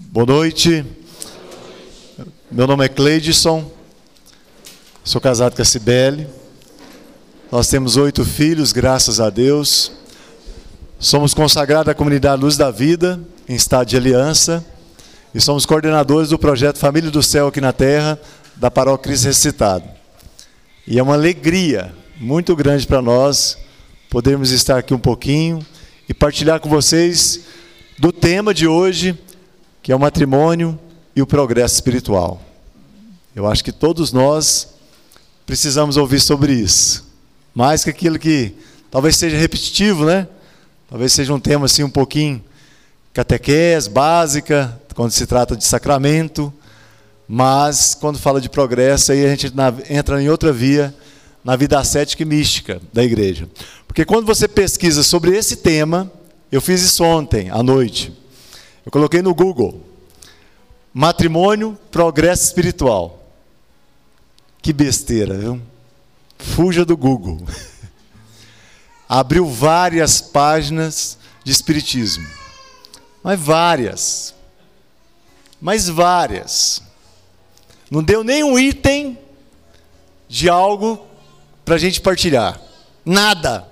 Boa noite. Meu nome é Cleidson. Sou casado com a Cibele. Nós temos oito filhos, graças a Deus. Somos consagrados à comunidade Luz da Vida, em estado de aliança. E somos coordenadores do projeto Família do Céu aqui na Terra, da Paróquia Cristo Ressuscitado. E é uma alegria muito grande para nós podermos estar aqui um pouquinho e partilhar com vocês do tema de hoje, que é o matrimônio e o progresso espiritual. Eu acho que todos nós precisamos ouvir sobre isso. Mais que aquilo que talvez seja repetitivo, né? Talvez seja um tema assim um pouquinho catequese, básica, quando se trata de sacramento, mas quando fala de progresso, aí a gente entra em outra via, na vida ascética e mística da igreja. Porque quando você pesquisa sobre esse tema, eu fiz isso ontem à noite. Eu coloquei no Google: matrimônio, progresso espiritual. Que besteira, viu? Fuja do Google. Abriu várias páginas de espiritismo. Mas várias. Mas várias. Não deu nem um item de algo para a gente partilhar. Nada.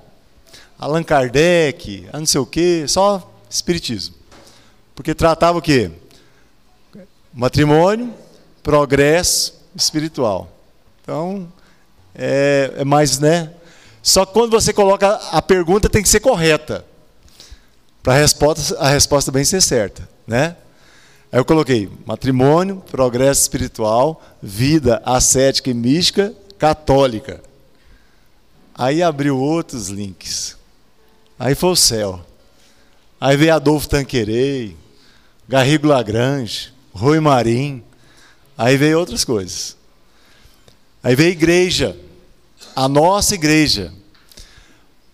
Allan Kardec, não sei o quê, só espiritismo. Porque tratava o quê? Matrimônio, progresso espiritual. Então, é, é mais, né? Só que quando você coloca a pergunta tem que ser correta. Para a resposta, a resposta bem ser certa, né? Aí eu coloquei matrimônio, progresso espiritual, vida ascética e mística católica. Aí abriu outros links. Aí foi o céu. Aí veio Adolfo Tanquerei, Garrigo Lagrange, Rui Marim. Aí veio outras coisas. Aí veio a igreja, a nossa igreja.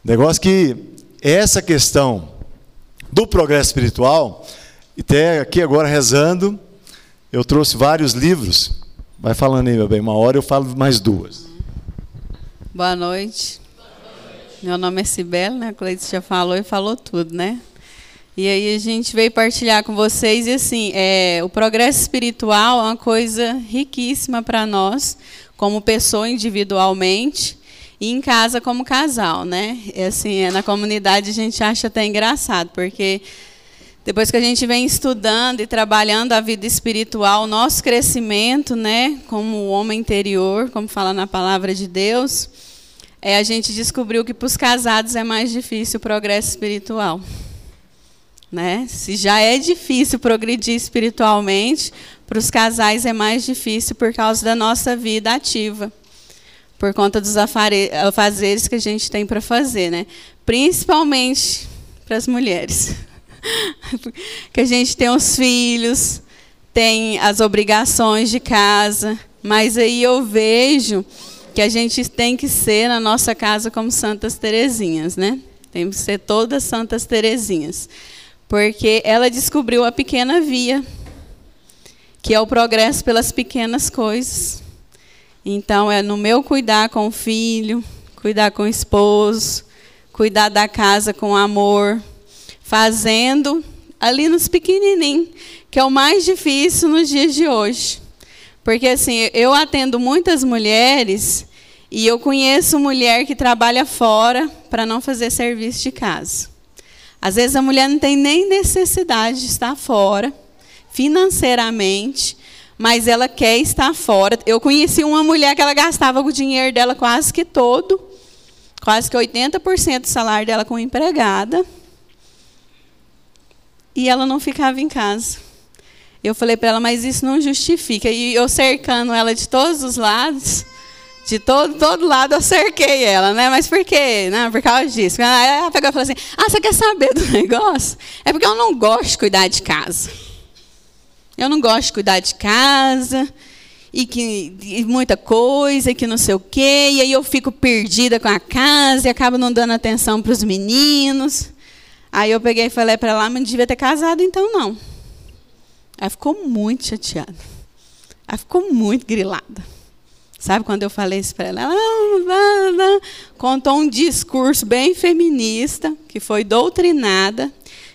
Negócio que essa questão do progresso espiritual, até aqui agora rezando, eu trouxe vários livros. Vai falando aí, meu bem, uma hora eu falo mais duas. Boa noite. Meu nome é Cibele, né? A Cleiton já falou e falou tudo, né? E aí a gente veio partilhar com vocês e assim, é, o progresso espiritual é uma coisa riquíssima para nós, como pessoa individualmente e em casa como casal, né? E assim, é, na comunidade a gente acha até engraçado, porque depois que a gente vem estudando e trabalhando a vida espiritual, nosso crescimento, né, como homem interior, como fala na palavra de Deus, é, a gente descobriu que para os casados é mais difícil o progresso espiritual. Né? Se já é difícil progredir espiritualmente, para os casais é mais difícil por causa da nossa vida ativa, por conta dos afazeres que a gente tem para fazer, né? principalmente para as mulheres. que a gente tem os filhos, tem as obrigações de casa, mas aí eu vejo que a gente tem que ser na nossa casa como Santas Terezinhas, né? Tem que ser todas Santas Terezinhas. Porque ela descobriu a pequena via, que é o progresso pelas pequenas coisas. Então, é no meu cuidar com o filho, cuidar com o esposo, cuidar da casa com amor, fazendo ali nos pequenininhos, que é o mais difícil nos dias de hoje. Porque assim, eu atendo muitas mulheres e eu conheço mulher que trabalha fora para não fazer serviço de casa. Às vezes a mulher não tem nem necessidade de estar fora financeiramente, mas ela quer estar fora. Eu conheci uma mulher que ela gastava o dinheiro dela quase que todo, quase que 80% do salário dela com empregada, e ela não ficava em casa. Eu falei para ela, mas isso não justifica. E eu cercando ela de todos os lados, de todo, todo lado eu cerquei ela, né? Mas por quê? Não, por causa disso. Ela pegou e falou assim: Ah, você quer saber do negócio? É porque eu não gosto de cuidar de casa. Eu não gosto de cuidar de casa. E que e muita coisa, e que não sei o quê. E aí eu fico perdida com a casa e acabo não dando atenção para os meninos. Aí eu peguei e falei para ela, mas não devia ter casado então não. Ela ficou muito chateada. Ela ficou muito grilada. Sabe quando eu falei isso para ela? Ela contou um discurso bem feminista, que foi doutrinada,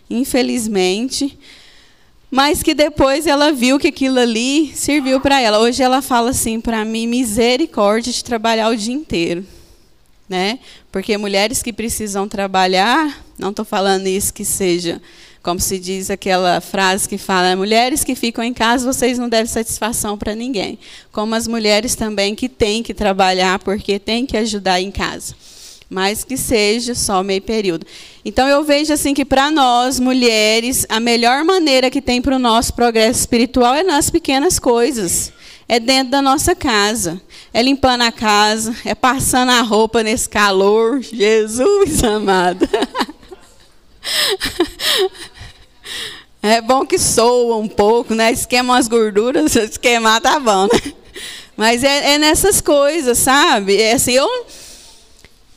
infelizmente, mas que depois ela viu que aquilo ali serviu para ela. Hoje ela fala assim para mim, misericórdia de trabalhar o dia inteiro, né? Porque mulheres que precisam trabalhar, não estou falando isso que seja, como se diz aquela frase que fala, mulheres que ficam em casa, vocês não devem satisfação para ninguém. Como as mulheres também que têm que trabalhar porque têm que ajudar em casa mas que seja só meio período. Então eu vejo assim que para nós mulheres a melhor maneira que tem para o nosso progresso espiritual é nas pequenas coisas, é dentro da nossa casa, é limpando a casa, é passando a roupa nesse calor, Jesus amado. É bom que soa um pouco, né? Esquema as gorduras, esquemar tá bom, né? Mas é, é nessas coisas, sabe? É assim, eu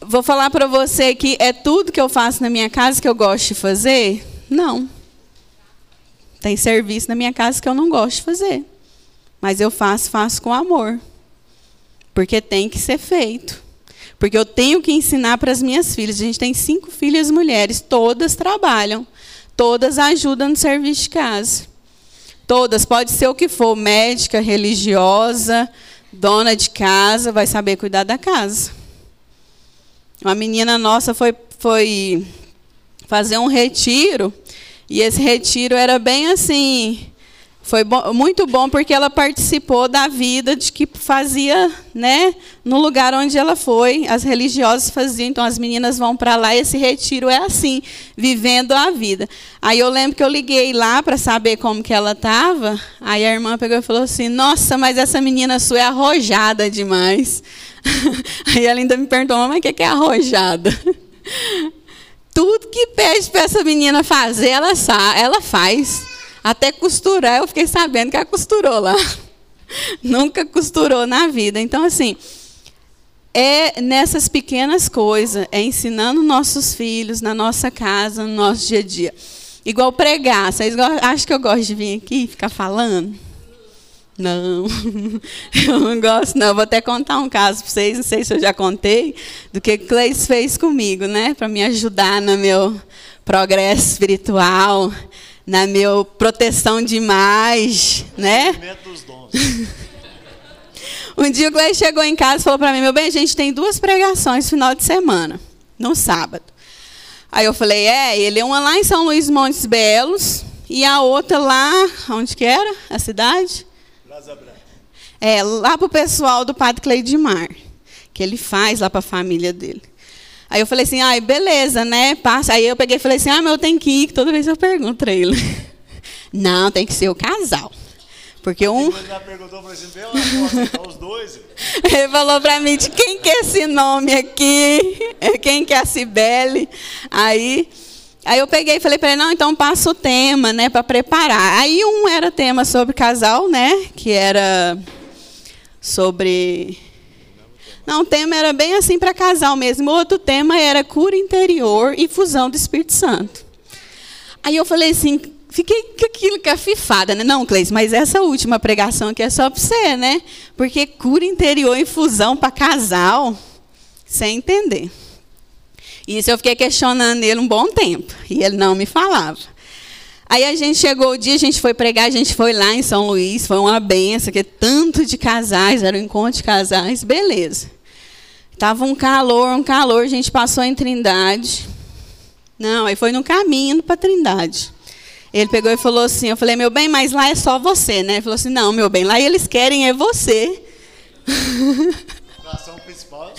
vou falar para você que é tudo que eu faço na minha casa que eu gosto de fazer? Não. Tem serviço na minha casa que eu não gosto de fazer. Mas eu faço, faço com amor. Porque tem que ser feito. Porque eu tenho que ensinar para as minhas filhas. A gente tem cinco filhas mulheres, todas trabalham. Todas ajudam no serviço de casa. Todas, pode ser o que for, médica, religiosa, dona de casa, vai saber cuidar da casa. Uma menina nossa foi, foi fazer um retiro, e esse retiro era bem assim. Foi bom, muito bom porque ela participou da vida de que fazia, né, no lugar onde ela foi, as religiosas faziam, então as meninas vão para lá, e esse retiro é assim, vivendo a vida. Aí eu lembro que eu liguei lá para saber como que ela estava, aí a irmã pegou e falou assim: "Nossa, mas essa menina sua é arrojada demais". Aí ela ainda me perguntou, mas o que é arrojada? Tudo que pede para essa menina fazer, ela, ela faz. Até costurar, eu fiquei sabendo que ela costurou lá. Nunca costurou na vida. Então, assim, é nessas pequenas coisas, é ensinando nossos filhos na nossa casa, no nosso dia a dia. Igual pregar. Vocês acham que eu gosto de vir aqui e ficar falando? Não, eu não gosto, não. vou até contar um caso para vocês, não sei se eu já contei, do que Cleis fez comigo, né? Para me ajudar no meu progresso espiritual, na minha proteção demais, né? um dia o Cleis chegou em casa e falou para mim, meu bem, a gente tem duas pregações no final de semana, no sábado. Aí eu falei, é, ele é uma lá em São Luís Montes Belos, e a outra lá, onde que era? A cidade? É, lá para o pessoal do Padre Cleidimar, que ele faz lá para a família dele. Aí eu falei assim, ai, beleza, né? Passa. Aí eu peguei e falei assim, ah, mas eu tenho que ir, que toda vez eu pergunto para ele. Não, tem que ser o casal. Porque um. Ele perguntou para assim, os dois. Ele falou para mim de quem que é esse nome aqui, quem que é a Cibele. Aí Aí eu peguei e falei para ele, não, então passa o tema, né, para preparar. Aí um era tema sobre casal, né, que era sobre não, o tema era bem assim para casal mesmo. Outro tema era cura interior e fusão do Espírito Santo. Aí eu falei assim, fiquei com aquilo cafifada, né? Não, Cleis, mas essa última pregação aqui é só para você, né? Porque cura interior e fusão para casal, sem entender. Isso eu fiquei questionando ele um bom tempo. E ele não me falava. Aí a gente chegou o dia, a gente foi pregar, a gente foi lá em São Luís, foi uma benção, que tanto de casais, era um encontro de casais, beleza. Tava um calor, um calor, a gente passou em Trindade. Não, aí foi no caminho para Trindade. Ele pegou e falou assim, eu falei, meu bem, mas lá é só você, né? Ele falou assim, não, meu bem, lá eles querem é você. principal.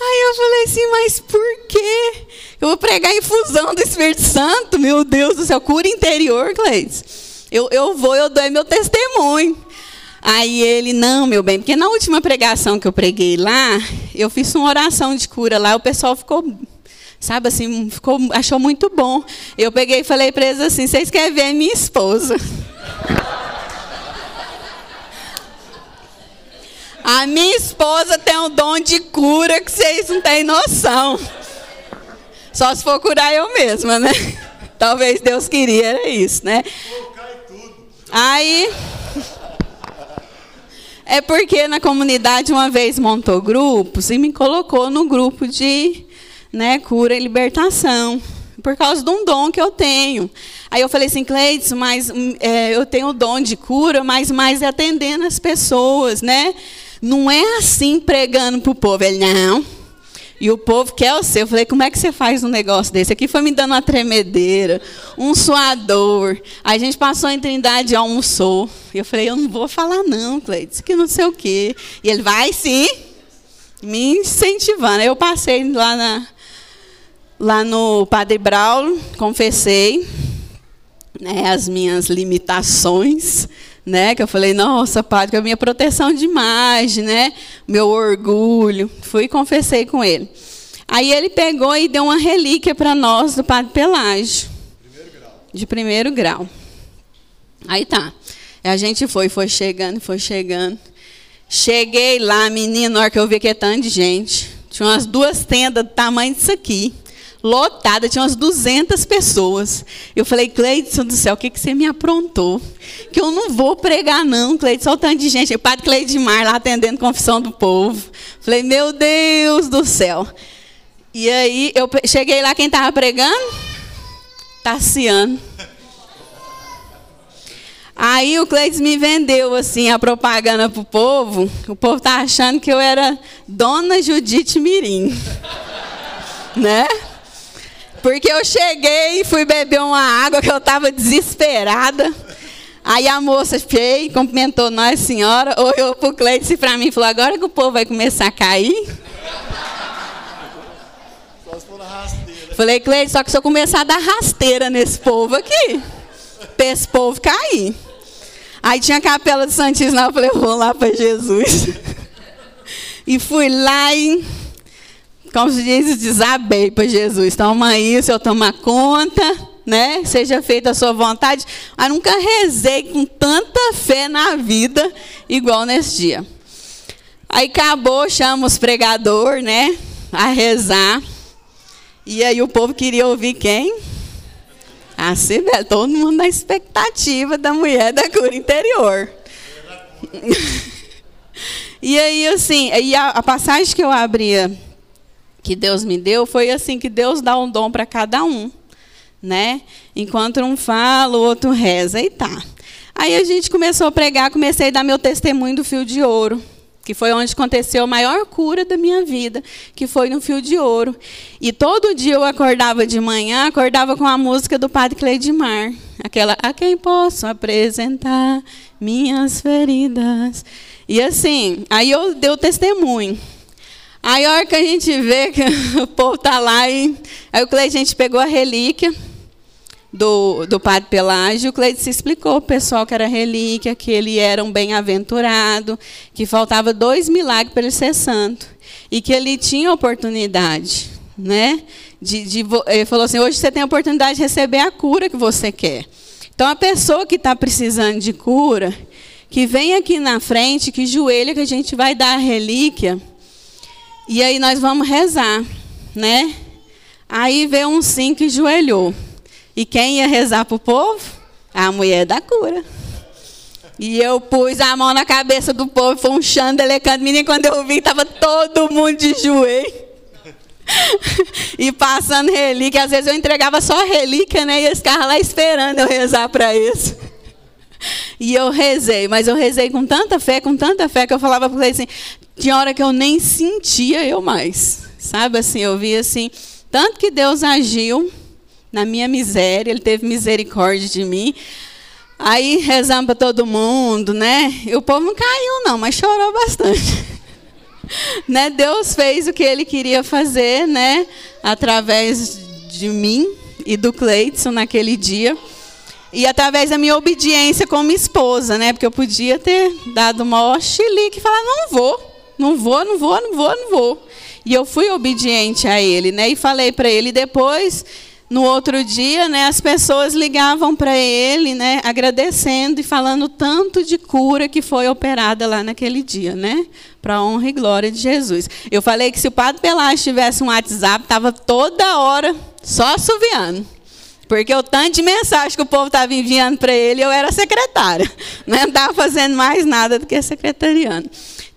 Aí eu falei assim, mas por quê? Eu vou pregar a infusão do Espírito Santo, meu Deus do céu, cura interior, Cleides. Eu, eu vou, eu dou meu testemunho. Aí ele, não, meu bem, porque na última pregação que eu preguei lá, eu fiz uma oração de cura lá, o pessoal ficou, sabe assim, ficou, achou muito bom. Eu peguei e falei para eles assim: vocês querem ver minha esposa? A minha esposa tem um dom de cura que vocês não têm noção. Só se for curar eu mesma, né? Talvez Deus queria, era isso, né? Aí. É porque na comunidade uma vez montou grupos e me colocou no grupo de né, cura e libertação. por causa de um dom que eu tenho. Aí eu falei assim, Cleides, mas hum, é, eu tenho o dom de cura, mas mais é atendendo as pessoas, né? Não é assim pregando para o povo. Ele, não. E o povo quer o seu. Eu falei, como é que você faz um negócio desse? Aqui foi me dando uma tremedeira, um suador. A gente passou em Trindade e almoçou. Eu falei, eu não vou falar não, Cleides, que não sei o quê. E ele, vai sim, me incentivando. Eu passei lá, na, lá no Padre Braulio, confessei né, as minhas limitações né? Que eu falei, nossa, padre, que é a minha proteção de imagem, né? Meu orgulho. Fui e confessei com ele. Aí ele pegou e deu uma relíquia para nós do padre Pelágio. Primeiro. De primeiro grau. Aí tá. A gente foi, foi chegando, foi chegando. Cheguei lá, menino, na hora que eu vi que é tanto de gente. Tinha umas duas tendas do tamanho disso aqui lotada, tinha umas 200 pessoas. Eu falei, Cleidson do céu, o que, que você me aprontou? Que eu não vou pregar, não, Cleidson, olha tanto de gente. O padre Cleidmar lá atendendo confissão do povo. Falei, meu Deus do céu. E aí, eu cheguei lá, quem estava pregando? Tassiano. Aí o Cleiton me vendeu assim a propaganda para o povo. O povo tá achando que eu era Dona Judite Mirim. né? Porque eu cheguei e fui beber uma água que eu estava desesperada. Aí a moça veio, cumprimentou nós, senhora, olhou para o Cleiton e para mim falou: agora que o povo vai começar a cair. Falei, Cleiton, só que se eu começar a dar rasteira nesse povo aqui, para esse povo cair. Aí tinha a capela do Santíssimo eu falei, vou lá para Jesus. e fui lá e como se diz, desabei para Jesus. Toma aí, o Senhor toma conta, né? Seja feita a sua vontade. Mas nunca rezei com tanta fé na vida igual nesse dia. Aí acabou, chama os pregador, né? A rezar. E aí o povo queria ouvir quem? A Cibele. Todo mundo na expectativa da mulher da cura interior. e aí, assim, e a, a passagem que eu abria que Deus me deu foi assim que Deus dá um dom para cada um, né? Enquanto um fala, o outro reza e tá. Aí a gente começou a pregar, comecei a dar meu testemunho do fio de ouro, que foi onde aconteceu a maior cura da minha vida, que foi no fio de ouro. E todo dia eu acordava de manhã, acordava com a música do Padre Cleidmar, aquela a quem posso apresentar minhas feridas. E assim, aí eu dei o testemunho. Aí a hora que a gente vê que o povo está lá, e, aí o Cleide, a gente pegou a relíquia do, do padre Pelágio, o Cleide se explicou o pessoal que era relíquia, que ele era um bem-aventurado, que faltava dois milagres para ele ser santo. E que ele tinha oportunidade, né? De, de, ele falou assim, hoje você tem a oportunidade de receber a cura que você quer. Então, a pessoa que está precisando de cura, que vem aqui na frente, que joelha, que a gente vai dar a relíquia, e aí nós vamos rezar, né? Aí veio um sim que joelhou. E quem ia rezar para o povo? A mulher da cura. E eu pus a mão na cabeça do povo, foi um chandelecando. Menina, quando eu vi, estava todo mundo de joelho. e passando relíquia. Às vezes eu entregava só relíquia, né? E eles ficavam lá esperando eu rezar para isso. E eu rezei, mas eu rezei com tanta fé, com tanta fé, que eu falava para ele assim: tinha hora que eu nem sentia eu mais. Sabe assim, eu vi assim, tanto que Deus agiu na minha miséria, Ele teve misericórdia de mim. Aí rezamos para todo mundo, né? E o povo não caiu, não, mas chorou bastante. né? Deus fez o que Ele queria fazer, né? Através de mim e do Cleidson naquele dia. E através da minha obediência como esposa, né? Porque eu podia ter dado uma chilique e falar, não vou. Não vou, não vou, não vou, não vou. E eu fui obediente a ele, né? E falei para ele depois, no outro dia, né, as pessoas ligavam para ele, né, agradecendo e falando tanto de cura que foi operada lá naquele dia, né? Para a honra e glória de Jesus. Eu falei que se o Padre Pelágio tivesse um WhatsApp, estava toda hora só assoviando. Porque o tanto de mensagem que o povo estava enviando para ele, eu era secretária. Né? Não estava fazendo mais nada do que secretariando.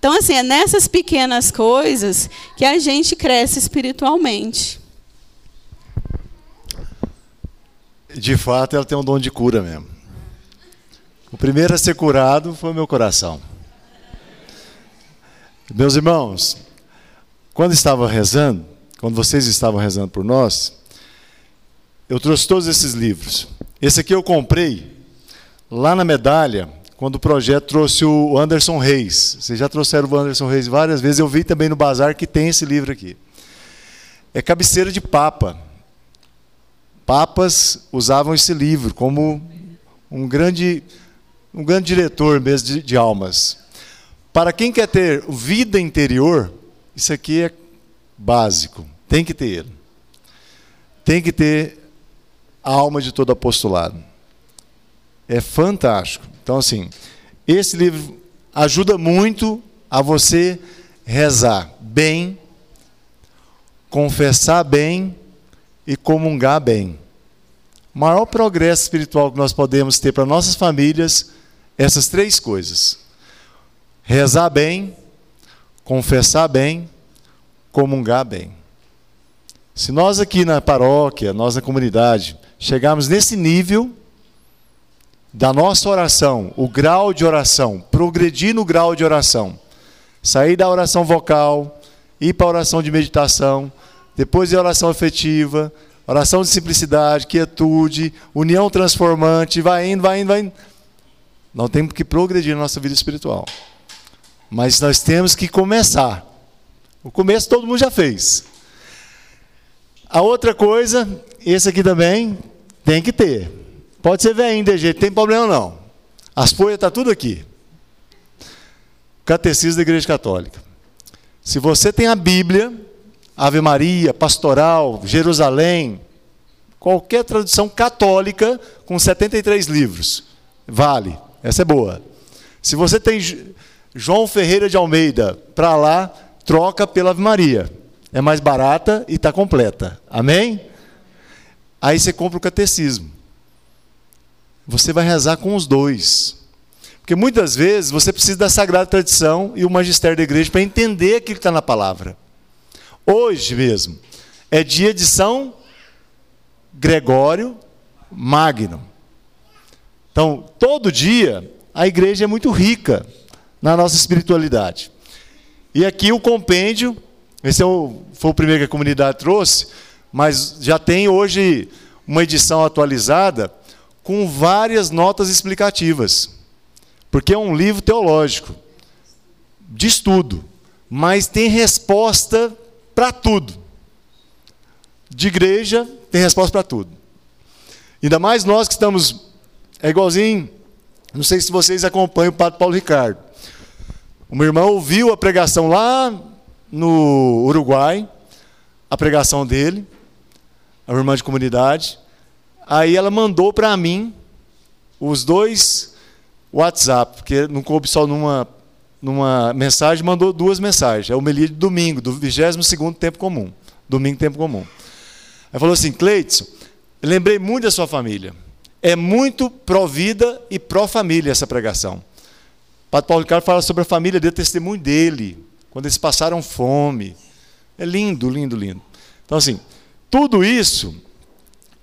Então, assim, é nessas pequenas coisas que a gente cresce espiritualmente. de fato, ela tem um dom de cura mesmo. O primeiro a ser curado foi o meu coração. Meus irmãos, quando estava rezando, quando vocês estavam rezando por nós, eu trouxe todos esses livros. Esse aqui eu comprei lá na medalha, quando o projeto trouxe o Anderson Reis. Vocês já trouxeram o Anderson Reis várias vezes, eu vi também no bazar que tem esse livro aqui. É cabeceira de papa. Papas usavam esse livro como um grande, um grande diretor mesmo de, de almas. Para quem quer ter vida interior, isso aqui é básico. Tem que ter ele. Tem que ter a alma de todo apostolado. É fantástico. Então, assim, esse livro ajuda muito a você rezar bem, confessar bem e comungar bem. O maior progresso espiritual que nós podemos ter para nossas famílias, essas três coisas: rezar bem, confessar bem, comungar bem. Se nós aqui na paróquia, nós na comunidade, chegarmos nesse nível da nossa oração, o grau de oração, progredir no grau de oração, sair da oração vocal, ir para a oração de meditação, depois a oração afetiva, oração de simplicidade, quietude, união transformante, vai indo, vai indo, vai indo. Nós temos que progredir na nossa vida espiritual. Mas nós temos que começar. O começo todo mundo já fez. A outra coisa, esse aqui também tem que ter. Pode ser de jeito, tem problema não. As folhas estão tá tudo aqui. Catecismo da Igreja Católica. Se você tem a Bíblia, Ave Maria, Pastoral, Jerusalém, qualquer tradução católica com 73 livros, vale. Essa é boa. Se você tem João Ferreira de Almeida para lá, troca pela Ave Maria. É mais barata e está completa. Amém? Aí você compra o catecismo. Você vai rezar com os dois. Porque muitas vezes você precisa da sagrada tradição e o magistério da igreja para entender aquilo que está na palavra. Hoje mesmo é dia de São Gregório Magno. Então, todo dia a igreja é muito rica na nossa espiritualidade. E aqui o compêndio, esse é o, foi o primeiro que a comunidade trouxe, mas já tem hoje uma edição atualizada com várias notas explicativas. Porque é um livro teológico, de estudo, mas tem resposta para tudo. De igreja, tem resposta para tudo. Ainda mais nós que estamos. É igualzinho. Não sei se vocês acompanham o Padre Paulo Ricardo. Uma irmã ouviu a pregação lá no Uruguai, a pregação dele, a irmã de comunidade. Aí ela mandou para mim os dois WhatsApp, porque não coube só numa, numa mensagem, mandou duas mensagens. É o Melia de domingo, do 22 tempo comum. Domingo, tempo comum. Aí falou assim: Cleiton, lembrei muito da sua família. É muito pró-vida e pró-família essa pregação. Padre Paulo Ricardo fala sobre a família dele, o testemunho dele, quando eles passaram fome. É lindo, lindo, lindo. Então, assim, tudo isso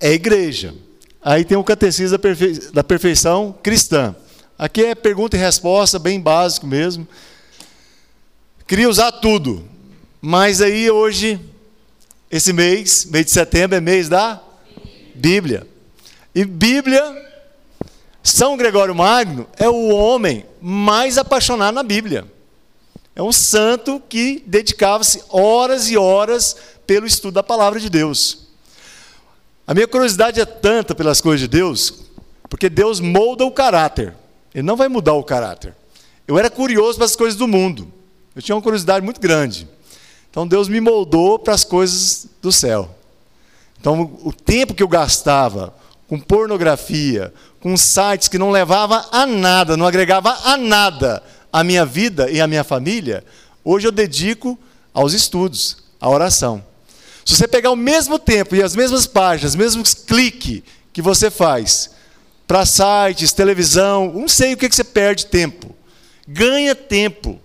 é igreja. Aí tem o catecismo da, perfe... da perfeição cristã. Aqui é pergunta e resposta, bem básico mesmo. Queria usar tudo, mas aí hoje, esse mês, mês de setembro, é mês da Bíblia. E Bíblia são Gregório Magno é o homem mais apaixonado na Bíblia. É um santo que dedicava-se horas e horas pelo estudo da palavra de Deus. A minha curiosidade é tanta pelas coisas de Deus, porque Deus molda o caráter. Ele não vai mudar o caráter. Eu era curioso para as coisas do mundo. Eu tinha uma curiosidade muito grande. Então Deus me moldou para as coisas do céu. Então o tempo que eu gastava com pornografia, com sites que não levava a nada, não agregava a nada à minha vida e à minha família, hoje eu dedico aos estudos, à oração. Se você pegar o mesmo tempo e as mesmas páginas, os mesmos cliques que você faz para sites, televisão, não sei o que, que você perde tempo. Ganha tempo.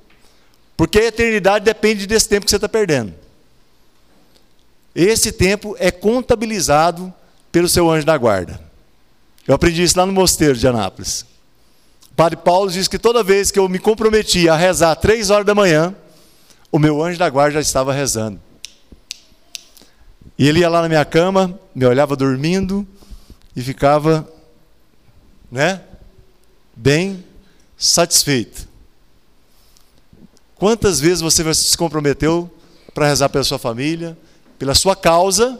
Porque a eternidade depende desse tempo que você está perdendo. Esse tempo é contabilizado pelo seu anjo da guarda. Eu aprendi isso lá no mosteiro de Anápolis. O padre Paulo diz que toda vez que eu me comprometia a rezar três horas da manhã, o meu anjo da guarda já estava rezando. E ele ia lá na minha cama, me olhava dormindo e ficava, né, bem satisfeito. Quantas vezes você se comprometeu para rezar pela sua família, pela sua causa,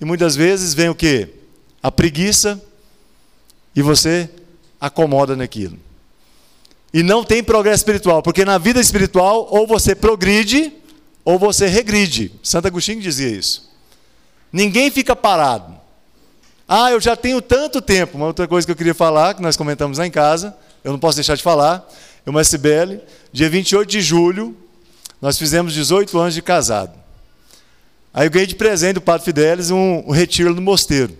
e muitas vezes vem o que? A preguiça, e você acomoda naquilo. E não tem progresso espiritual, porque na vida espiritual, ou você progride, ou você regride. Santo Agostinho dizia isso. Ninguém fica parado. Ah, eu já tenho tanto tempo. Uma outra coisa que eu queria falar, que nós comentamos lá em casa, eu não posso deixar de falar. Eu, uma SBL, dia 28 de julho, nós fizemos 18 anos de casado. Aí eu ganhei de presente do Padre Fidelis um, um retiro no mosteiro.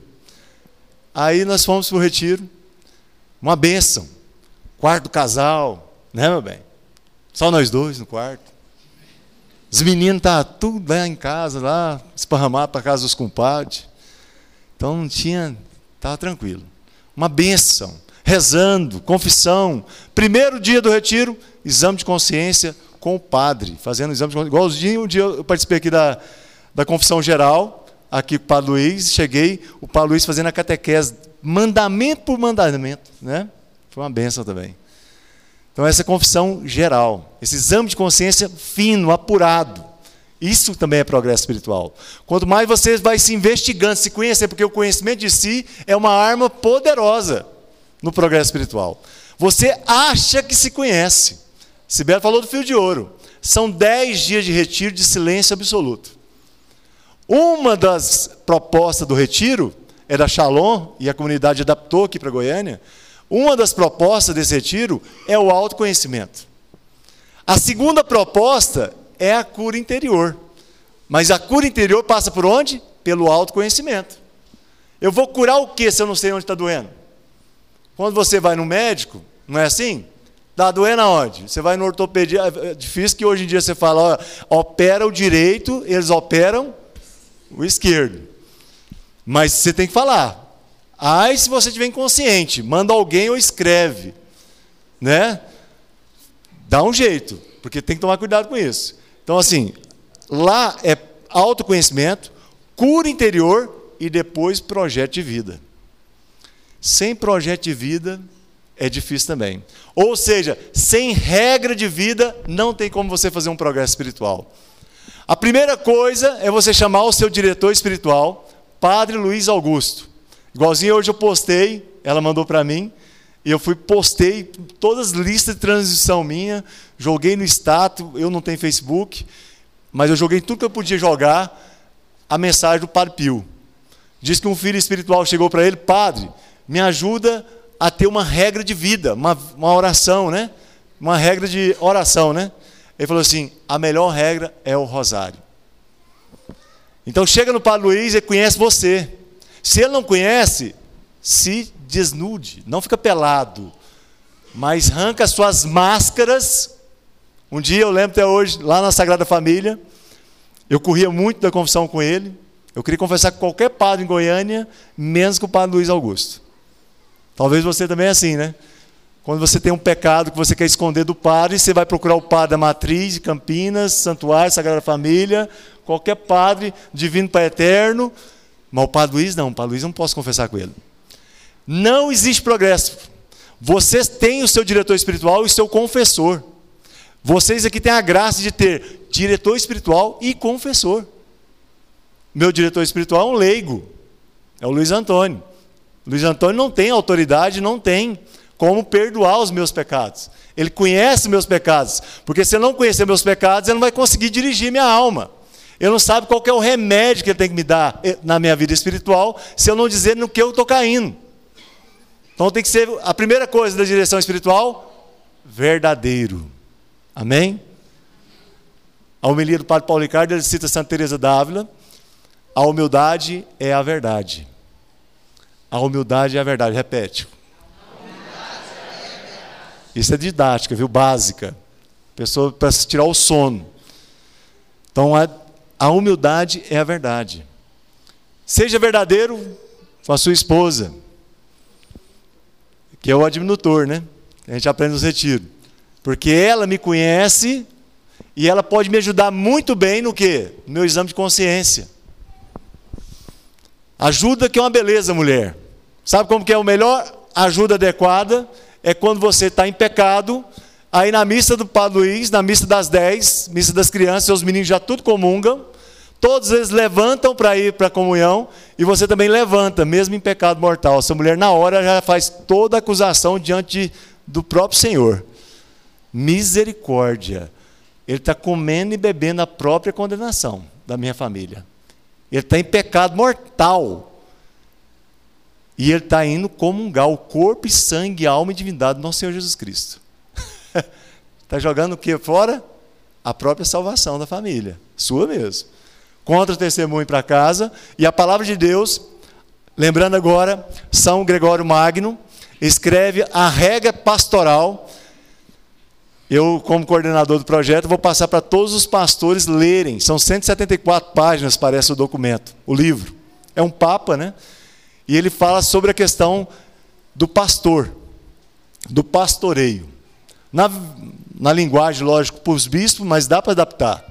Aí nós fomos para o retiro, uma bênção. Quarto casal, né, meu bem? Só nós dois no quarto. Os meninos estavam tá tudo lá em casa, lá, esparramados para casa dos compadres. Então não tinha, estava tranquilo. Uma bênção, rezando, confissão. Primeiro dia do retiro, exame de consciência com o padre, fazendo exame de consciência. Igualzinho, um dia eu participei aqui da, da confissão geral, aqui com o padre Luiz, cheguei, o padre Luiz fazendo a catequese, mandamento por mandamento. Né? Foi uma bênção também. Então, essa confissão geral, esse exame de consciência fino, apurado. Isso também é progresso espiritual. Quanto mais você vai se investigando, se conhecer, porque o conhecimento de si é uma arma poderosa no progresso espiritual. Você acha que se conhece. Sibeli falou do fio de ouro. São dez dias de retiro de silêncio absoluto. Uma das propostas do retiro é da Shalom, e a comunidade adaptou aqui para Goiânia, uma das propostas desse retiro é o autoconhecimento. A segunda proposta é a cura interior. Mas a cura interior passa por onde? Pelo autoconhecimento. Eu vou curar o que se eu não sei onde está doendo? Quando você vai no médico, não é assim? Está doendo aonde? Você vai no ortopedia. É difícil que hoje em dia você fala, ó, opera o direito, eles operam o esquerdo. Mas você tem que falar. Ai, se você estiver inconsciente, manda alguém ou escreve. Né? Dá um jeito, porque tem que tomar cuidado com isso. Então, assim, lá é autoconhecimento, cura interior e depois projeto de vida. Sem projeto de vida é difícil também. Ou seja, sem regra de vida não tem como você fazer um progresso espiritual. A primeira coisa é você chamar o seu diretor espiritual, Padre Luiz Augusto. Igualzinho hoje eu postei, ela mandou para mim, e eu fui, postei todas as listas de transição minha, joguei no status, eu não tenho Facebook, mas eu joguei tudo que eu podia jogar, a mensagem do Padre Pio. Diz que um filho espiritual chegou para ele, Padre, me ajuda a ter uma regra de vida, uma, uma oração, né? Uma regra de oração, né? Ele falou assim: a melhor regra é o rosário. Então chega no Padre Luiz e conhece você. Se ele não conhece, se desnude, não fica pelado, mas arranca suas máscaras. Um dia eu lembro até hoje, lá na Sagrada Família, eu corria muito da confissão com ele. Eu queria confessar com qualquer padre em Goiânia, menos com o padre Luiz Augusto. Talvez você também é assim, né? Quando você tem um pecado que você quer esconder do padre, você vai procurar o padre da matriz de Campinas, Santuário, Sagrada Família, qualquer padre divino para eterno, mas o Padre Luiz não, o Padre Luiz não posso confessar com ele. Não existe progresso. Vocês têm o seu diretor espiritual e o seu confessor. Vocês aqui têm a graça de ter diretor espiritual e confessor. Meu diretor espiritual é um leigo, é o Luiz Antônio. Luiz Antônio não tem autoridade, não tem como perdoar os meus pecados. Ele conhece meus pecados, porque se ele não conhecer meus pecados, ele não vai conseguir dirigir minha alma. Ele não sabe qual é o remédio que ele tem que me dar eh, na minha vida espiritual, se eu não dizer no que eu estou caindo. Então tem que ser a primeira coisa da direção espiritual, verdadeiro. Amém? A homilia do Padre Paulo Ricardo, ele cita Santa Teresa d'Ávila, a humildade é a verdade. A humildade é a verdade, repete. Isso é didática, viu? Básica. Pessoa para tirar o sono. Então, a humildade é a verdade. Seja verdadeiro com a sua esposa. que é o adminutor, né? A gente aprende nos retiros. Porque ela me conhece e ela pode me ajudar muito bem no quê? No meu exame de consciência. Ajuda que é uma beleza, mulher. Sabe como que é o melhor ajuda adequada? É quando você está em pecado, aí na missa do Padre Luiz, na missa das 10, missa das crianças, os meninos já tudo comungam, todos eles levantam para ir para a comunhão, e você também levanta, mesmo em pecado mortal. Essa mulher, na hora, já faz toda a acusação diante do próprio Senhor. Misericórdia. Ele está comendo e bebendo a própria condenação da minha família. Ele está em pecado mortal. E ele está indo comungar o corpo e sangue, alma e divindade do nosso Senhor Jesus Cristo. Está jogando o que fora? A própria salvação da família, sua mesmo. Contra o testemunho para casa, e a palavra de Deus, lembrando agora, São Gregório Magno, escreve a regra pastoral. Eu, como coordenador do projeto, vou passar para todos os pastores lerem. São 174 páginas, parece o documento, o livro. É um papa, né? E ele fala sobre a questão do pastor, do pastoreio. Na, na linguagem, lógico, para os bispos, mas dá para adaptar.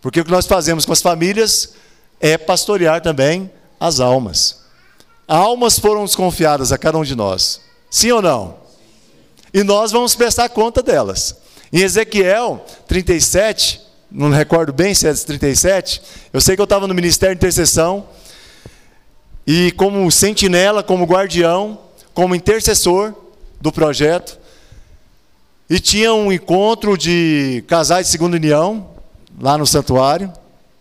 Porque o que nós fazemos com as famílias é pastorear também as almas. Almas foram desconfiadas a cada um de nós. Sim ou não? E nós vamos prestar conta delas. Em Ezequiel 37, não recordo bem se é 37, eu sei que eu estava no Ministério de Intercessão, e como sentinela, como guardião, como intercessor do projeto, e tinha um encontro de casais de segunda união, lá no santuário.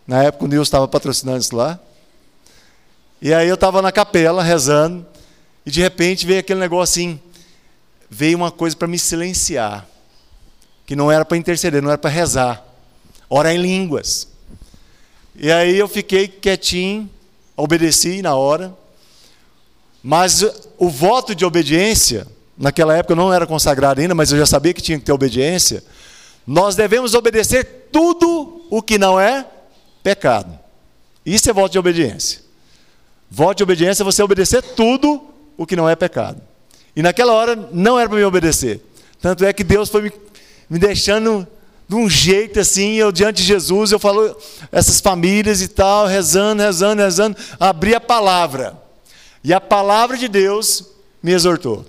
Na época o Nilson estava patrocinando isso lá. E aí eu estava na capela rezando, e de repente veio aquele negócio assim, veio uma coisa para me silenciar, que não era para interceder, não era para rezar, orar em línguas. E aí eu fiquei quietinho, obedeci na hora, mas o voto de obediência, naquela época eu não era consagrado ainda, mas eu já sabia que tinha que ter obediência. Nós devemos obedecer tudo o que não é pecado. Isso é voto de obediência. Voto de obediência é você obedecer tudo o que não é pecado. E naquela hora não era para me obedecer. Tanto é que Deus foi me, me deixando de um jeito assim, eu diante de Jesus, eu falo essas famílias e tal, rezando, rezando, rezando, abri a palavra. E a palavra de Deus me exortou.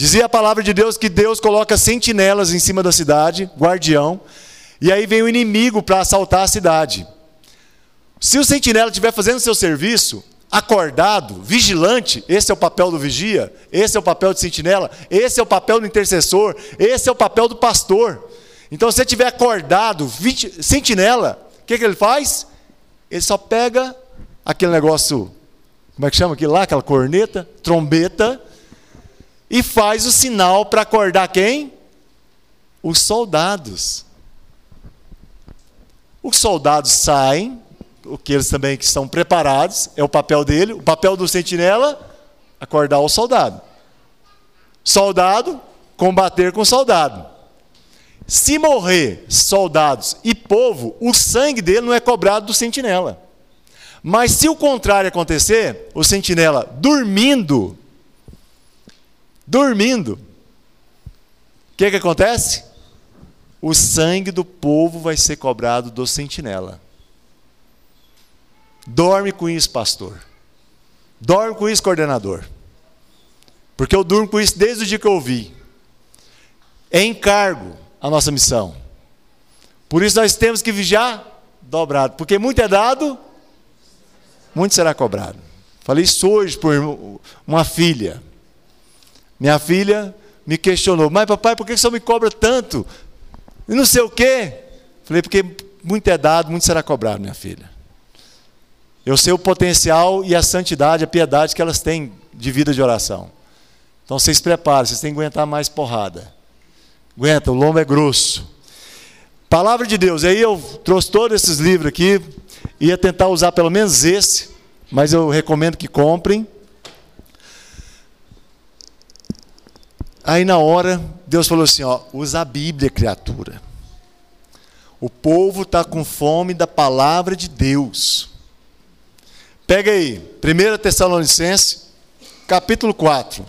Dizia a palavra de Deus que Deus coloca sentinelas em cima da cidade, guardião, e aí vem o inimigo para assaltar a cidade. Se o sentinela estiver fazendo seu serviço, acordado, vigilante, esse é o papel do vigia, esse é o papel de sentinela, esse é o papel do intercessor, esse é o papel do pastor. Então, se você estiver acordado, sentinela, o que, que ele faz? Ele só pega aquele negócio, como é que chama aquilo lá? Aquela corneta, trombeta, e faz o sinal para acordar quem? Os soldados. Os soldados saem, o que eles também que estão preparados, é o papel dele, o papel do sentinela, acordar o soldado. Soldado, combater com soldado. Se morrer soldados e povo, o sangue dele não é cobrado do sentinela. Mas se o contrário acontecer, o sentinela dormindo, dormindo, o que, que acontece? O sangue do povo vai ser cobrado do sentinela. Dorme com isso, pastor. Dorme com isso, coordenador. Porque eu durmo com isso desde o dia que eu ouvi. É encargo a nossa missão. Por isso nós temos que vigiar dobrado. Porque muito é dado, muito será cobrado. Falei isso hoje por uma filha. Minha filha me questionou, mas papai, por que você me cobra tanto? E não sei o quê. Falei, porque muito é dado, muito será cobrado, minha filha. Eu sei o potencial e a santidade, a piedade que elas têm de vida de oração. Então vocês preparem, vocês têm que aguentar mais porrada. Aguenta, o lombo é grosso. Palavra de Deus. Aí eu trouxe todos esses livros aqui. Ia tentar usar pelo menos esse, mas eu recomendo que comprem. Aí na hora, Deus falou assim: ó, usa a Bíblia, criatura. O povo está com fome da palavra de Deus. Pega aí, 1 Tessalonicenses, capítulo 4.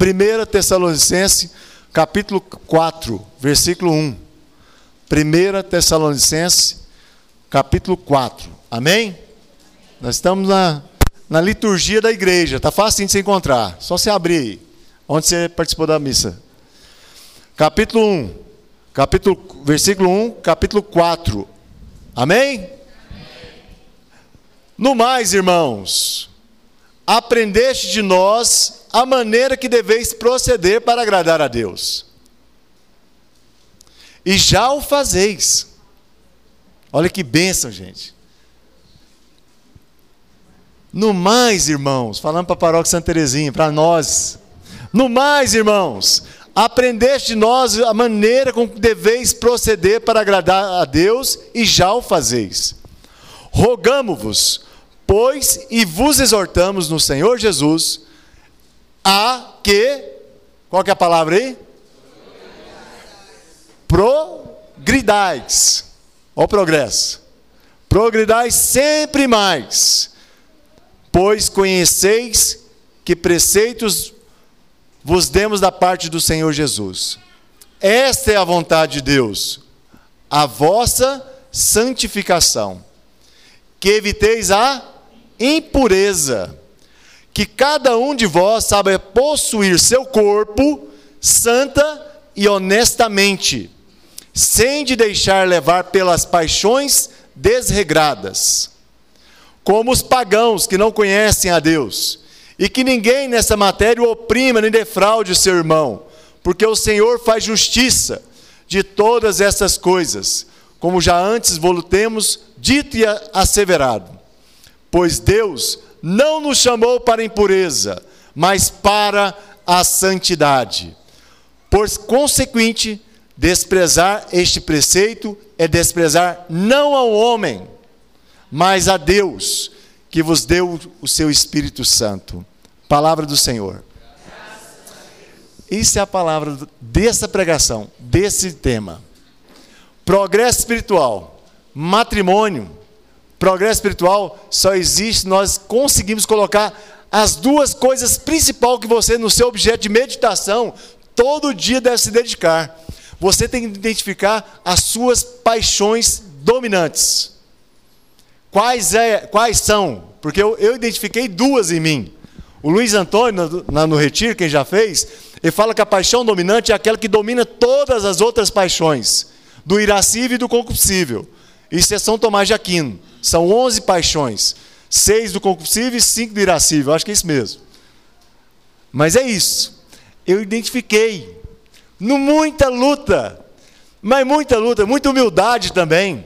1 Tessalonicenses, capítulo 4, versículo 1. 1 Tessalonicenses, capítulo 4. Amém? Nós estamos na, na liturgia da igreja. Está fácil de se encontrar. Só se abrir aí. Onde você participou da missa. Capítulo 1. Capítulo, versículo 1, capítulo 4. Amém? Amém? No mais, irmãos, aprendeste de nós a maneira que deveis proceder para agradar a Deus. E já o fazeis. Olha que bênção, gente. No mais, irmãos, falando para a paróquia Santa Terezinha, para nós. No mais, irmãos, aprendeste de nós a maneira com que deveis proceder para agradar a Deus e já o fazeis. Rogamo-vos, Pois e vos exortamos no Senhor Jesus a que, qual que é a palavra aí? Progridais. Olha o progresso. Progridais sempre mais, pois conheceis que preceitos vos demos da parte do Senhor Jesus. Esta é a vontade de Deus, a vossa santificação, que eviteis a impureza, que cada um de vós saiba possuir seu corpo santa e honestamente, sem de deixar levar pelas paixões desregradas, como os pagãos que não conhecem a Deus, e que ninguém nessa matéria oprima nem defraude seu irmão, porque o Senhor faz justiça de todas essas coisas, como já antes voltemos dito e asseverado. Pois Deus não nos chamou para impureza, mas para a santidade. Por consequente, desprezar este preceito é desprezar não ao homem, mas a Deus, que vos deu o seu Espírito Santo. Palavra do Senhor. Isso é a palavra dessa pregação, desse tema. Progresso espiritual, matrimônio, Progresso espiritual só existe nós conseguimos colocar as duas coisas principais que você, no seu objeto de meditação, todo dia deve se dedicar. Você tem que identificar as suas paixões dominantes. Quais, é, quais são? Porque eu, eu identifiquei duas em mim. O Luiz Antônio, no, no Retiro, quem já fez, ele fala que a paixão dominante é aquela que domina todas as outras paixões, do irascível e do concupiscível. Isso é São Tomás de Aquino. São 11 paixões. Seis do concupiscível e cinco do irascível. Acho que é isso mesmo. Mas é isso. Eu identifiquei. No muita luta. Mas muita luta, muita humildade também.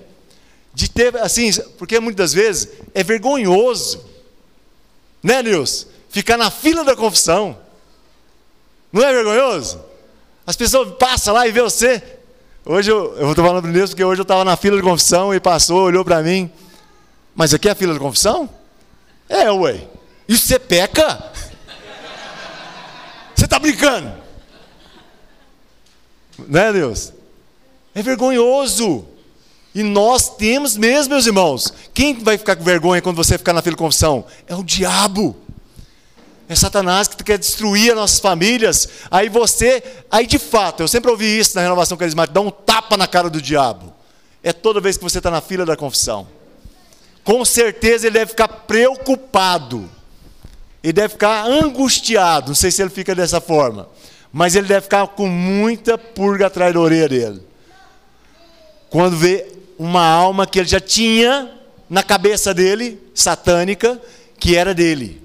De ter, assim, porque muitas vezes é vergonhoso. Né, Nilson? Ficar na fila da confissão. Não é vergonhoso? As pessoas passam lá e vê você. Hoje eu estou falando para Nilson porque hoje eu estava na fila de confissão e passou, olhou para mim. Mas aqui é a fila de confissão? É, ué. E você peca? Você está brincando? Né, Deus? É vergonhoso. E nós temos mesmo, meus irmãos. Quem vai ficar com vergonha quando você ficar na fila de confissão? É o diabo. É Satanás que quer destruir as nossas famílias. Aí você, aí de fato, eu sempre ouvi isso na renovação carismática, dá um tapa na cara do diabo. É toda vez que você está na fila da confissão com certeza ele deve ficar preocupado. Ele deve ficar angustiado. Não sei se ele fica dessa forma. Mas ele deve ficar com muita purga atrás da orelha dele. Quando vê uma alma que ele já tinha na cabeça dele, satânica, que era dele.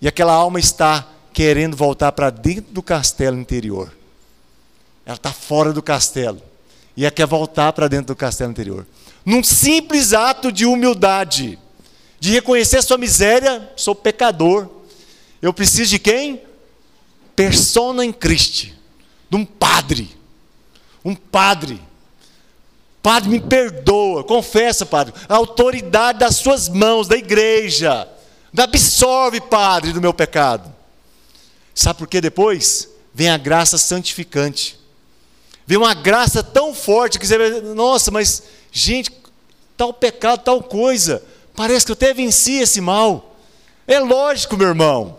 E aquela alma está querendo voltar para dentro do castelo interior. Ela está fora do castelo. E ela quer voltar para dentro do castelo interior num simples ato de humildade, de reconhecer sua miséria, sou pecador. Eu preciso de quem? Persona em Cristo, de um padre. Um padre. Padre, me perdoa, confessa, Padre. A autoridade das suas mãos, da igreja. Me absorve, Padre, do meu pecado. Sabe por que depois? Vem a graça santificante. Vem uma graça tão forte que você vai, nossa, mas Gente, tal pecado, tal coisa, parece que eu até venci esse mal. É lógico, meu irmão,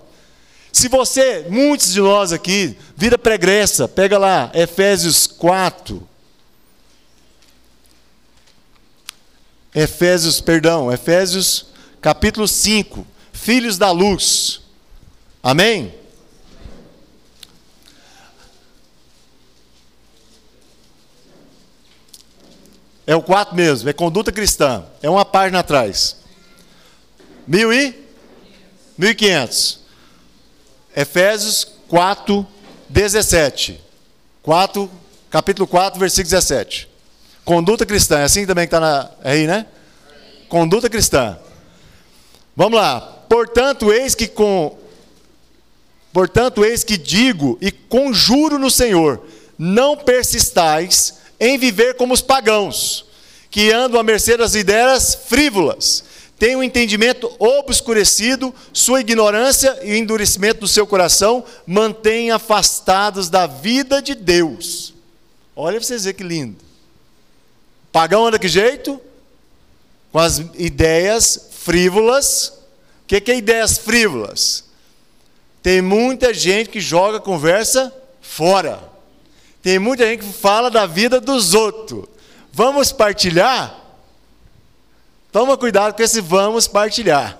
Se você, muitos de nós aqui, vida pregressa, pega lá, Efésios 4. Efésios, perdão, Efésios capítulo 5. Filhos da luz. Amém? É o 4 mesmo, é conduta cristã. É uma página atrás. Mil e? Mil e quinhentos. Efésios 4, 17. 4, capítulo 4, versículo 17. Conduta cristã, é assim também que está aí, né? Conduta cristã. Vamos lá. Portanto, eis que com Portanto, eis que digo e conjuro no Senhor, não persistais em viver como os pagãos, que andam à mercê das ideias frívolas, têm o um entendimento obscurecido, sua ignorância e o endurecimento do seu coração mantêm afastados da vida de Deus. Olha para vocês verem que lindo. Pagão anda que jeito? Com as ideias frívolas. O que, que é ideias frívolas? Tem muita gente que joga conversa fora. Tem muita gente que fala da vida dos outros. Vamos partilhar? Toma cuidado com esse vamos partilhar.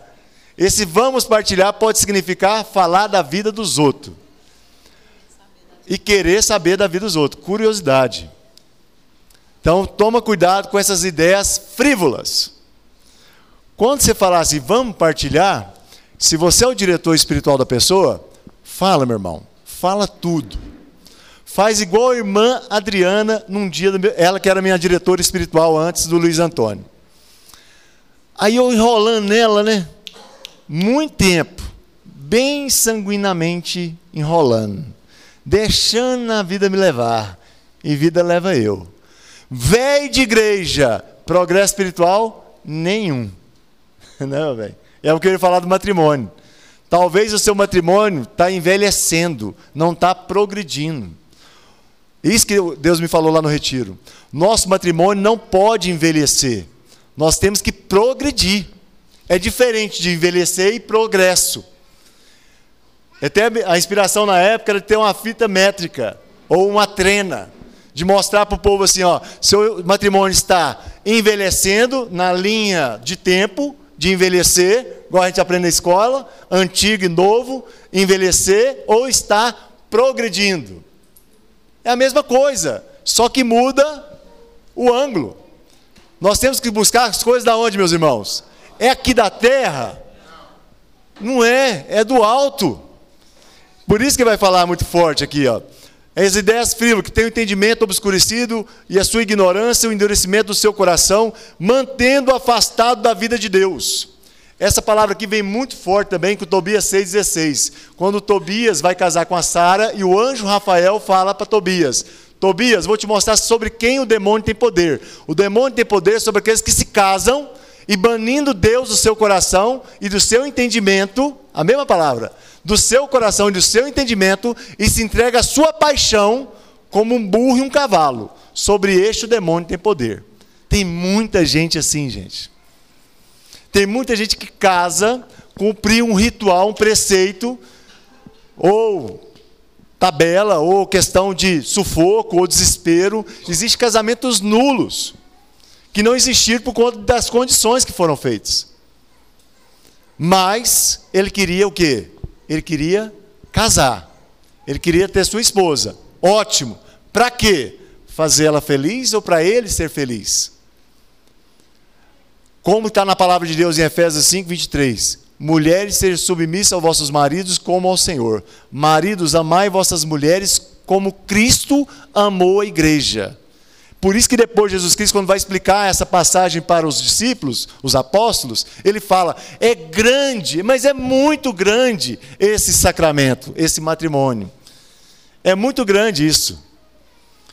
Esse vamos partilhar pode significar falar da vida dos outros. E querer saber da vida dos outros. Curiosidade. Então, toma cuidado com essas ideias frívolas. Quando você falar assim, vamos partilhar, se você é o diretor espiritual da pessoa, fala, meu irmão, fala tudo. Faz igual a irmã Adriana num dia, meu, ela que era minha diretora espiritual antes do Luiz Antônio. Aí eu enrolando nela, né? Muito tempo, bem sanguinamente enrolando, deixando a vida me levar, e vida leva eu. Véi de igreja, progresso espiritual nenhum. Não, velho. É o que eu ia falar do matrimônio. Talvez o seu matrimônio está envelhecendo, não está progredindo. Isso que Deus me falou lá no retiro. Nosso matrimônio não pode envelhecer. Nós temos que progredir. É diferente de envelhecer e progresso. Até a inspiração na época era ter uma fita métrica ou uma trena de mostrar para o povo assim, ó, seu matrimônio está envelhecendo na linha de tempo de envelhecer, igual a gente aprende na escola, antigo e novo, envelhecer ou está progredindo. É a mesma coisa, só que muda o ângulo. Nós temos que buscar as coisas da onde, meus irmãos? É aqui da terra? Não é, é do alto. Por isso que vai falar muito forte aqui, ó. As ideias frívolas, que tem o entendimento obscurecido e a sua ignorância, o endurecimento do seu coração, mantendo afastado da vida de Deus. Essa palavra aqui vem muito forte também com Tobias 6,16. Quando Tobias vai casar com a Sara e o anjo Rafael fala para Tobias: Tobias, vou te mostrar sobre quem o demônio tem poder. O demônio tem poder sobre aqueles que se casam e banindo Deus do seu coração e do seu entendimento, a mesma palavra, do seu coração e do seu entendimento, e se entrega a sua paixão como um burro e um cavalo. Sobre este o demônio tem poder. Tem muita gente assim, gente. Tem muita gente que casa, cumprir um ritual, um preceito, ou tabela, ou questão de sufoco ou desespero. Existem casamentos nulos, que não existiram por conta das condições que foram feitas. Mas ele queria o quê? Ele queria casar. Ele queria ter sua esposa. Ótimo. Para quê? Fazer ela feliz ou para ele ser feliz? Como está na palavra de Deus em Efésios 5, 23. Mulheres, sejam submissas aos vossos maridos como ao Senhor. Maridos, amai vossas mulheres como Cristo amou a igreja. Por isso que depois Jesus Cristo, quando vai explicar essa passagem para os discípulos, os apóstolos, ele fala: é grande, mas é muito grande esse sacramento, esse matrimônio. É muito grande isso.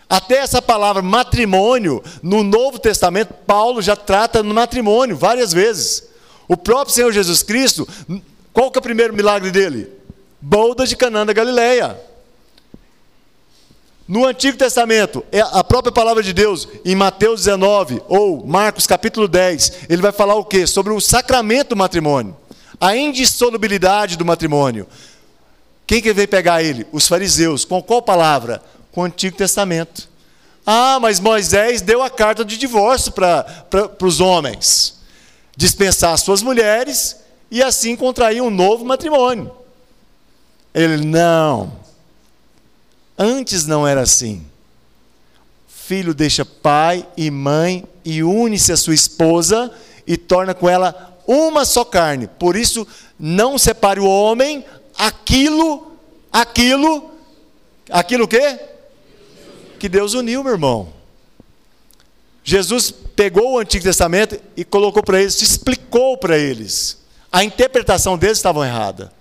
Até essa palavra matrimônio, no Novo Testamento, Paulo já trata no matrimônio várias vezes. O próprio Senhor Jesus Cristo, qual que é o primeiro milagre dele? Boda de Canaã da Galileia. No Antigo Testamento, é a própria palavra de Deus, em Mateus 19 ou Marcos capítulo 10, ele vai falar o quê? Sobre o sacramento do matrimônio, a indissolubilidade do matrimônio. Quem que veio pegar ele? Os fariseus. Com qual palavra? Com o Antigo Testamento. Ah, mas Moisés deu a carta de divórcio para os homens. Dispensar suas mulheres e assim contrair um novo matrimônio. Ele, não. Antes não era assim. Filho deixa pai e mãe e une-se a sua esposa e torna com ela uma só carne. Por isso, não separe o homem aquilo, aquilo, aquilo o quê? que Deus uniu, meu irmão. Jesus pegou o Antigo Testamento e colocou para eles, explicou para eles. A interpretação deles estava errada.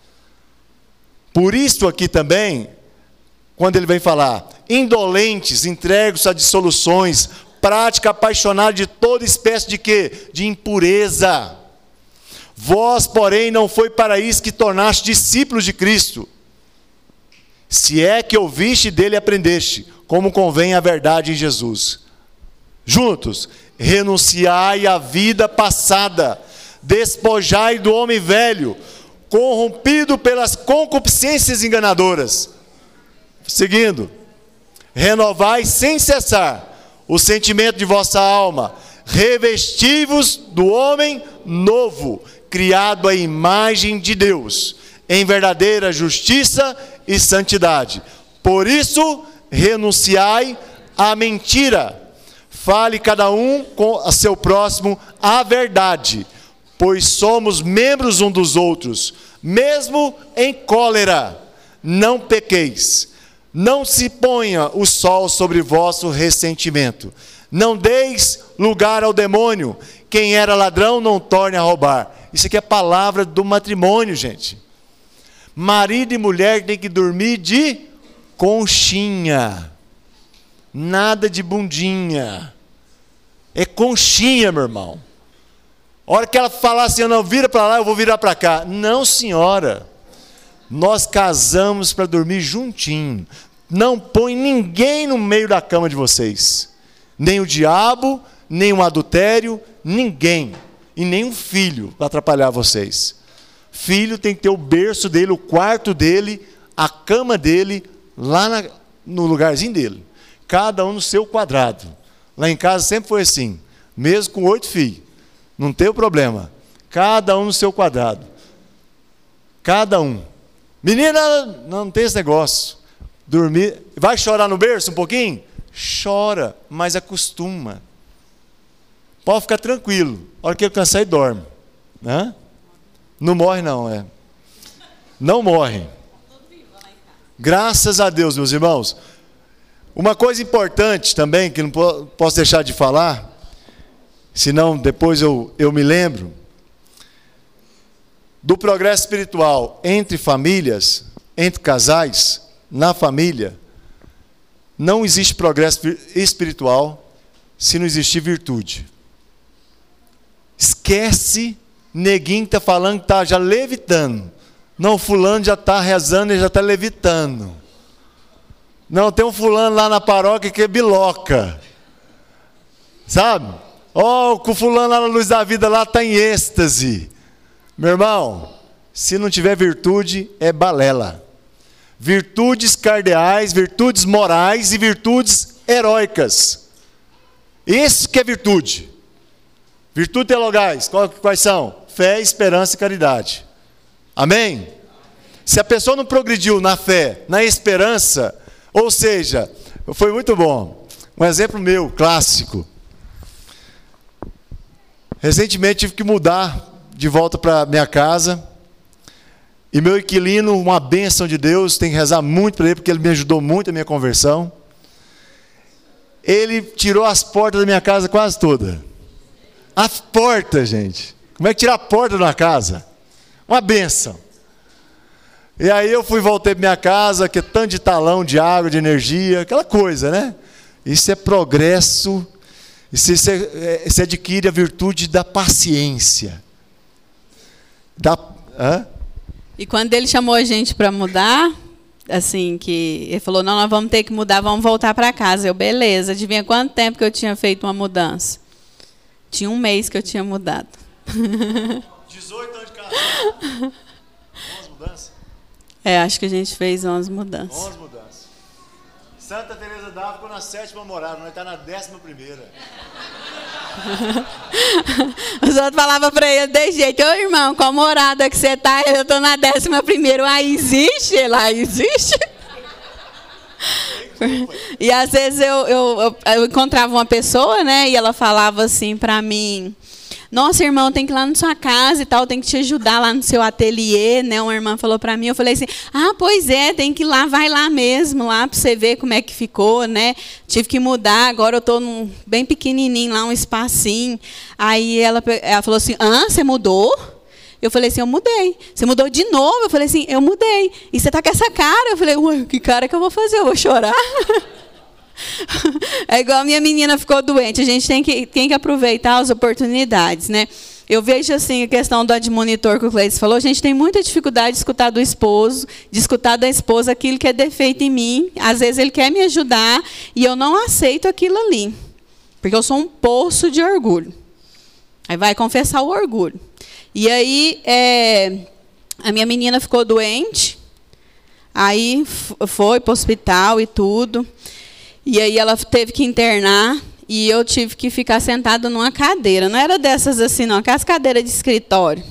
Por isso aqui também, quando ele vem falar, indolentes, entregos a dissoluções, prática apaixonada de toda espécie de quê? De impureza. Vós, porém, não foi para isso que tornaste discípulos de Cristo. Se é que ouviste dele e aprendeste, como convém a verdade em Jesus. Juntos, renunciai à vida passada, despojai do homem velho, corrompido pelas concupiscências enganadoras. Seguindo, renovai sem cessar o sentimento de vossa alma, revestivos do homem novo, criado à imagem de Deus, em verdadeira justiça e santidade. Por isso, renunciai à mentira. Fale cada um com a seu próximo a verdade, pois somos membros um dos outros, mesmo em cólera. Não pequeis. Não se ponha o sol sobre vosso ressentimento. Não deis lugar ao demônio. Quem era ladrão não torne a roubar. Isso aqui é palavra do matrimônio, gente. Marido e mulher têm que dormir de conchinha. Nada de bundinha. É conchinha, meu irmão. A hora que ela falar assim, não, vira para lá, eu vou virar para cá. Não, senhora. Nós casamos para dormir juntinho. Não põe ninguém no meio da cama de vocês. Nem o diabo, nem um adultério, ninguém. E nem um filho para atrapalhar vocês. Filho tem que ter o berço dele, o quarto dele, a cama dele, lá na, no lugarzinho dele. Cada um no seu quadrado. Lá em casa sempre foi assim, mesmo com oito filhos. Não tem problema. Cada um no seu quadrado. Cada um. Menina, não tem esse negócio. Dormir. Vai chorar no berço um pouquinho? Chora, mas acostuma. Pode ficar tranquilo. A hora que eu cansar, dorme. Né? Não morre, não, é. Não morre. Graças a Deus, meus irmãos. Uma coisa importante também, que não posso deixar de falar, senão depois eu, eu me lembro, do progresso espiritual entre famílias, entre casais, na família, não existe progresso espiritual se não existir virtude. Esquece, neguinho está falando que está já levitando. Não, fulano já está rezando e já está levitando. Não, tem um fulano lá na paróquia que é biloca. Sabe? Ó, oh, o fulano lá na luz da vida lá está em êxtase. Meu irmão, se não tiver virtude, é balela. Virtudes cardeais, virtudes morais e virtudes heróicas. Isso que é virtude. Virtudes teologais, quais são? Fé, esperança e caridade. Amém? Se a pessoa não progrediu na fé, na esperança, ou seja, foi muito bom. Um exemplo meu, clássico. Recentemente tive que mudar de volta para minha casa. E meu inquilino, uma bênção de Deus, tem que rezar muito para ele, porque ele me ajudou muito na minha conversão. Ele tirou as portas da minha casa quase toda. As portas, gente. Como é que tira a porta de uma casa? Uma benção. E aí eu fui, voltei para minha casa, que é tanto de talão de água, de energia, aquela coisa, né? Isso é progresso, isso, isso, é, isso adquire a virtude da paciência. Da, hã? E quando ele chamou a gente para mudar, assim, que ele falou, não, nós vamos ter que mudar, vamos voltar para casa. Eu, beleza, adivinha quanto tempo que eu tinha feito uma mudança? Tinha um mês que eu tinha mudado. 18 anos de casa. Boas mudanças. É, acho que a gente fez 11 mudanças. 11 mudanças. Santa Teresa d'Ávila ficou na sétima morada, nós está na décima primeira. Os outros falavam para ele desse jeito, ô irmão, qual morada que você está? Eu estou na décima primeira. Ah, existe? Lá existe? E às vezes eu, eu, eu, eu encontrava uma pessoa, né? E ela falava assim para mim, nossa, irmão, tem que ir lá na sua casa e tal, tem que te ajudar lá no seu ateliê, né? Uma irmã falou para mim, eu falei assim, ah, pois é, tem que ir lá, vai lá mesmo, lá para você ver como é que ficou, né? Tive que mudar, agora eu estou num bem pequenininho lá, um espacinho. Aí ela, ela falou assim, ah, você mudou? Eu falei assim, eu mudei. Você mudou de novo? Eu falei assim, eu mudei. E você tá com essa cara? Eu falei, ué, que cara que eu vou fazer? Eu vou chorar? é igual a minha menina ficou doente. A gente tem que, tem que aproveitar as oportunidades, né? Eu vejo assim a questão do admonitor que o Cleiton falou. A gente tem muita dificuldade de escutar do esposo, de escutar da esposa aquilo que é defeito em mim. Às vezes ele quer me ajudar e eu não aceito aquilo ali, porque eu sou um poço de orgulho. Aí vai confessar o orgulho. E aí é, a minha menina ficou doente. Aí foi para o hospital e tudo. E aí ela teve que internar e eu tive que ficar sentada numa cadeira. Não era dessas assim, não, aquelas cadeiras de escritório.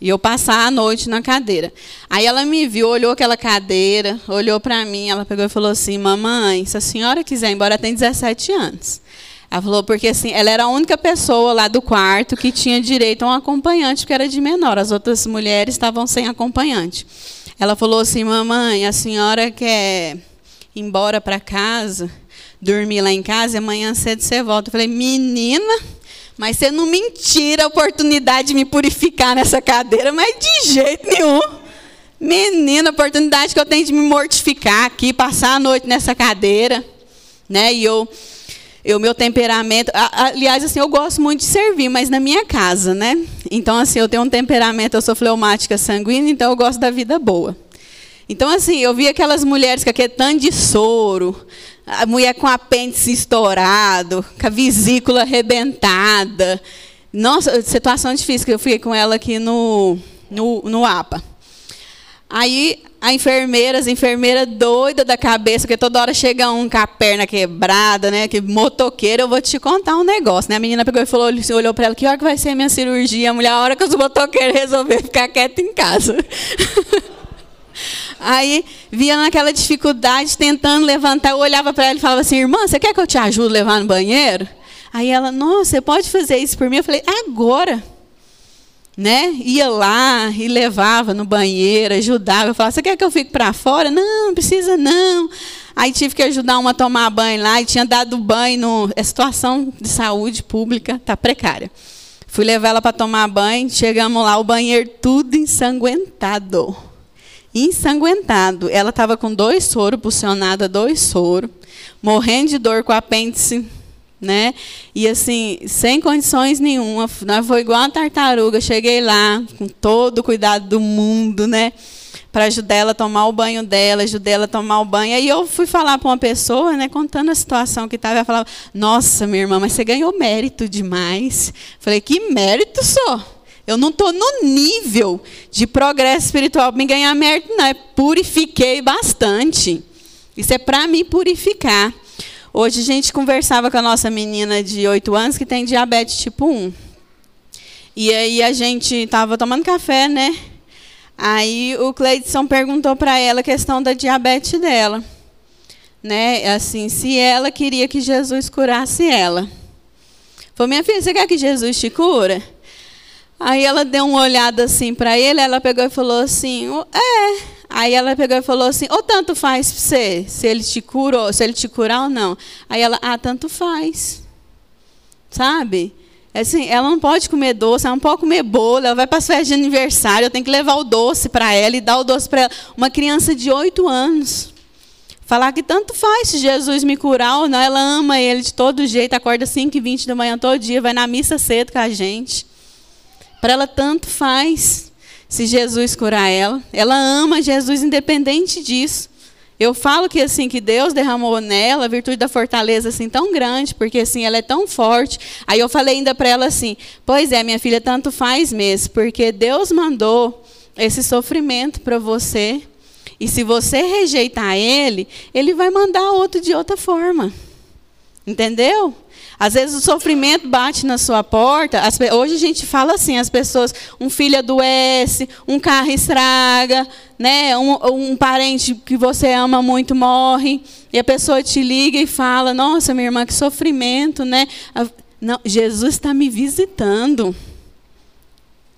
E eu passar a noite na cadeira. Aí ela me viu, olhou aquela cadeira, olhou para mim, ela pegou e falou assim: Mamãe, se a senhora quiser ir embora, tem 17 anos. Ela falou, porque assim, ela era a única pessoa lá do quarto que tinha direito a um acompanhante, porque era de menor. As outras mulheres estavam sem acompanhante. Ela falou assim: Mamãe, a senhora quer embora para casa, dormir lá em casa e amanhã cedo você volta. Eu falei, menina, mas você não me tira a oportunidade de me purificar nessa cadeira, mas de jeito nenhum. Menina, a oportunidade que eu tenho de me mortificar aqui, passar a noite nessa cadeira, né? E eu, eu meu temperamento, aliás, assim, eu gosto muito de servir, mas na minha casa, né? Então, assim, eu tenho um temperamento, eu sou fleumática sanguínea, então eu gosto da vida boa. Então, assim, eu vi aquelas mulheres com aquele tanto de soro, a mulher com apêndice estourado, com a vesícula arrebentada. Nossa, situação difícil, que eu fui com ela aqui no, no, no APA. Aí a enfermeira, as enfermeiras doida da cabeça, porque toda hora chega um com a perna quebrada, né? Que motoqueiro, eu vou te contar um negócio, né? A menina pegou e falou, olhou para ela, que hora que vai ser a minha cirurgia? A mulher, a hora que os motoqueiros resolver ficar quieto em casa. Aí via naquela dificuldade, tentando levantar, eu olhava para ela e falava assim: irmã, você quer que eu te ajude a levar no banheiro? Aí ela, nossa, você pode fazer isso por mim? Eu falei, agora. Né? Ia lá e levava no banheiro, ajudava. Eu falava, você quer que eu fique para fora? Não, não precisa não. Aí tive que ajudar uma a tomar banho lá e tinha dado banho no. A situação de saúde pública está precária. Fui levar ela para tomar banho, chegamos lá, o banheiro tudo ensanguentado ensanguentado. Ela estava com dois soros, pulsionada dois soros, morrendo de dor com o apêndice, né? E assim, sem condições nenhuma, foi igual uma tartaruga. Cheguei lá com todo o cuidado do mundo, né? Para ajudar ela a tomar o banho dela, ajudar ela a tomar o banho. Aí eu fui falar para uma pessoa, né, contando a situação que estava, ela falava: "Nossa, minha irmã, mas você ganhou mérito demais". Falei: "Que mérito só?" Eu não estou no nível de progresso espiritual para me ganhar mérito, não. É purifiquei bastante. Isso é para me purificar. Hoje a gente conversava com a nossa menina de 8 anos que tem diabetes tipo 1. E aí a gente estava tomando café, né? Aí o Cleidson perguntou para ela a questão da diabetes dela. Né? Assim, se ela queria que Jesus curasse ela. Falou, minha filha, você quer que Jesus te cura? Aí ela deu uma olhada assim para ele, ela pegou e falou assim: "É". Aí ela pegou e falou assim: "Ou tanto faz para você, se ele te curou, se ele te curar ou não". Aí ela: "Ah, tanto faz". Sabe? Assim, ela não pode comer doce, ela não pode comer bolo, ela vai para as festas de aniversário, eu tenho que levar o doce para ela e dar o doce para ela. Uma criança de oito anos. Falar que tanto faz se Jesus me curar ou não, ela ama ele de todo jeito, acorda 5 e 20 da manhã todo dia, vai na missa cedo com a gente. Para ela tanto faz se Jesus curar ela. Ela ama Jesus independente disso. Eu falo que assim que Deus derramou nela a virtude da fortaleza assim tão grande, porque assim ela é tão forte. Aí eu falei ainda para ela assim: "Pois é, minha filha, tanto faz mesmo, porque Deus mandou esse sofrimento para você E se você rejeitar ele, ele vai mandar outro de outra forma. Entendeu? Às vezes o sofrimento bate na sua porta. As, hoje a gente fala assim, as pessoas, um filho adoece, um carro estraga, né? Um, um, parente que você ama muito morre, e a pessoa te liga e fala, nossa, minha irmã, que sofrimento, né? Não, Jesus está me visitando.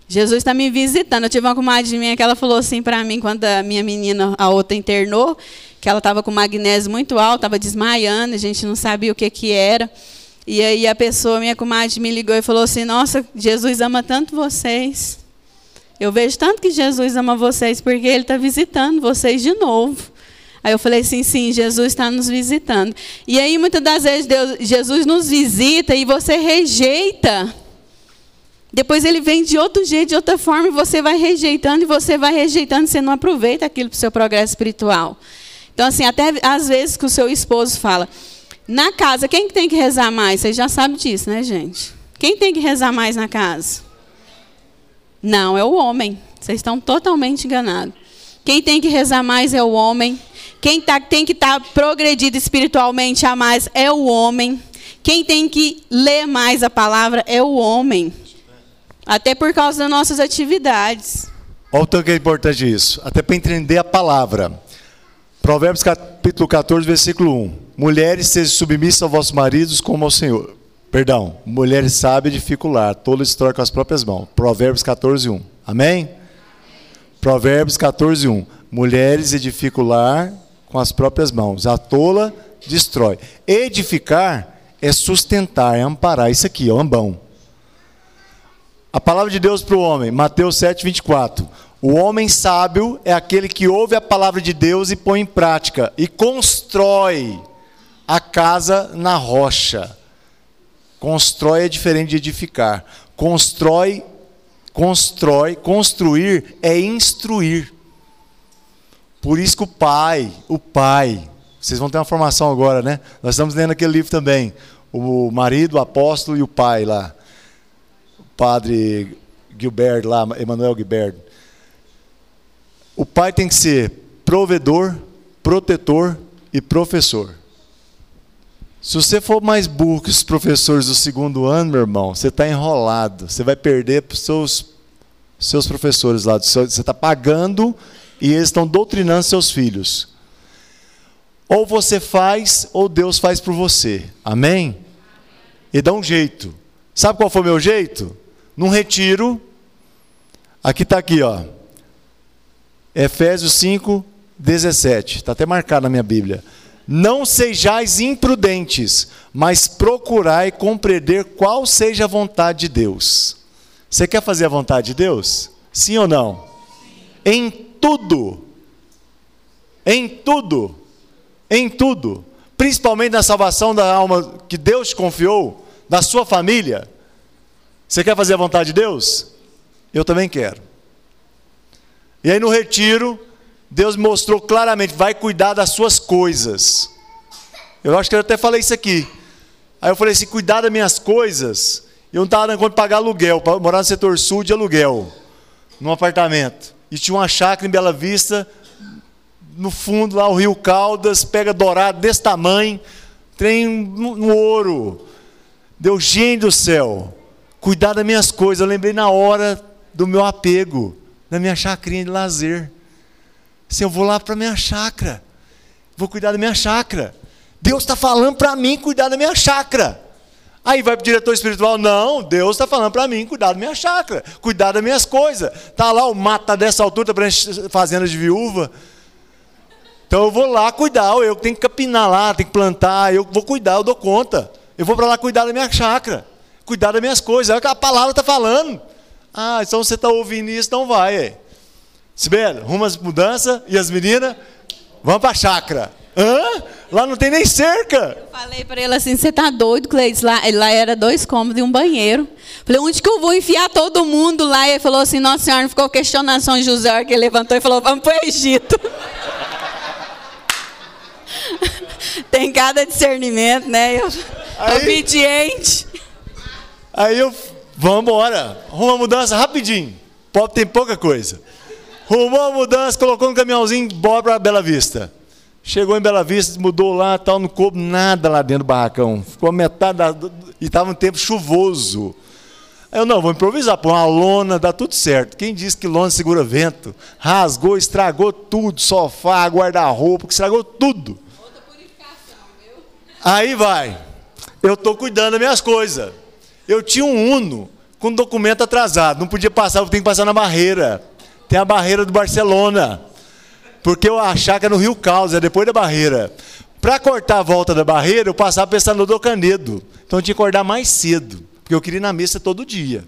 Jesus está me visitando. Eu tive uma comadre minha que ela falou assim para mim, quando a minha menina, a outra, internou, que ela estava com magnésio muito alto, estava desmaiando, a gente não sabia o que, que era. E aí a pessoa, minha comadre, me ligou e falou assim: Nossa, Jesus ama tanto vocês. Eu vejo tanto que Jesus ama vocês porque Ele está visitando vocês de novo. Aí eu falei assim, sim, Jesus está nos visitando. E aí muitas das vezes Deus, Jesus nos visita e você rejeita. Depois ele vem de outro jeito, de outra forma, e você vai rejeitando, e você vai rejeitando, você não aproveita aquilo para o seu progresso espiritual. Então, assim, até às vezes que o seu esposo fala, na casa, quem tem que rezar mais? Vocês já sabem disso, né, gente? Quem tem que rezar mais na casa? Não, é o homem. Vocês estão totalmente enganados. Quem tem que rezar mais é o homem. Quem tá, tem que estar tá progredido espiritualmente a mais é o homem. Quem tem que ler mais a palavra é o homem. Até por causa das nossas atividades. Olha o tanto que é importante isso. Até para entender a palavra. Provérbios capítulo 14, versículo 1. Mulheres, sejam submissas aos vossos maridos como ao Senhor. Perdão, mulheres sábias edificular, tolas destrói com as próprias mãos. Provérbios 14, 1. Amém? Provérbios 14, 1. Mulheres edificular com as próprias mãos. A tola destrói. Edificar é sustentar, é amparar. Isso aqui, ó, ambão. A palavra de Deus para o homem, Mateus 7, 24. O homem sábio é aquele que ouve a palavra de Deus e põe em prática, e constrói a casa na rocha. Constrói é diferente de edificar. Constrói, constrói, construir é instruir. Por isso que o pai, o pai, vocês vão ter uma formação agora, né? Nós estamos lendo aquele livro também. O marido, o apóstolo e o pai lá. O padre Gilbert lá, Emanuel Gilbert. O pai tem que ser provedor, protetor e professor. Se você for mais burro que os professores do segundo ano, meu irmão, você está enrolado. Você vai perder para os seus, seus professores lá. Você está pagando e eles estão doutrinando seus filhos. Ou você faz, ou Deus faz por você. Amém? E dá um jeito. Sabe qual foi o meu jeito? Num retiro. Aqui está aqui, ó. Efésios 5, 17. Está até marcado na minha Bíblia. Não sejais imprudentes, mas procurai compreender qual seja a vontade de Deus. Você quer fazer a vontade de Deus? Sim ou não? Em tudo. Em tudo. Em tudo. Principalmente na salvação da alma que Deus te confiou, da sua família. Você quer fazer a vontade de Deus? Eu também quero. E aí no retiro, Deus mostrou claramente, vai cuidar das suas coisas. Eu acho que eu até falei isso aqui. Aí eu falei assim, cuidar das minhas coisas. Eu não estava dando conta de pagar aluguel, para morar no setor sul de aluguel, num apartamento. E tinha uma chácara em Bela Vista, no fundo lá o Rio Caldas, pega dourado desse tamanho, trem no, ouro. Deus, gente do céu, cuidar das minhas coisas. Eu lembrei na hora do meu apego, da minha chacrinha de lazer. Se eu vou lá para minha chácara, vou cuidar da minha chácara. Deus está falando para mim cuidar da minha chácara. Aí vai para o diretor espiritual, não, Deus está falando para mim cuidar da minha chácara, cuidar das minhas coisas. Está lá o mato tá dessa altura, está fazenda de viúva. Então eu vou lá cuidar, eu tenho que capinar lá, tenho que plantar, eu vou cuidar, eu dou conta. Eu vou para lá cuidar da minha chácara, cuidar das minhas coisas. É o que a palavra está falando. Ah, então você está ouvindo isso, então vai. É. Sibeli, rumo às mudanças e as meninas, vamos para a chácara. Hã? Lá não tem nem cerca. Eu falei para ele assim: você tá doido, Cleides? Lá, lá era dois cômodos e um banheiro. Falei: onde que eu vou enfiar todo mundo lá? E ele falou assim: Nossa Senhora, não ficou questionando São José, que ele levantou e falou: Vamos para o Egito. tem cada discernimento, né? Eu, aí, obediente. Aí eu, vamos embora. Uma mudança rapidinho. Pode ter pouca coisa. Rumou a mudança, colocou um caminhãozinho, bora para Bela Vista. Chegou em Bela Vista, mudou lá, tal, não coube nada lá dentro do barracão. Ficou metade da, e estava um tempo chuvoso. Eu não, vou improvisar, pôr uma lona, dá tudo certo. Quem disse que lona segura vento? Rasgou, estragou tudo, sofá, guarda-roupa, estragou tudo. Aí vai. Eu estou cuidando das minhas coisas. Eu tinha um Uno com documento atrasado, não podia passar, eu tenho que passar na barreira. Tem a barreira do Barcelona. Porque eu achava que era no Rio Caos, é depois da barreira. Para cortar a volta da barreira, eu passava pensando no Canedo. Então eu tinha que acordar mais cedo. Porque eu queria ir na missa todo dia.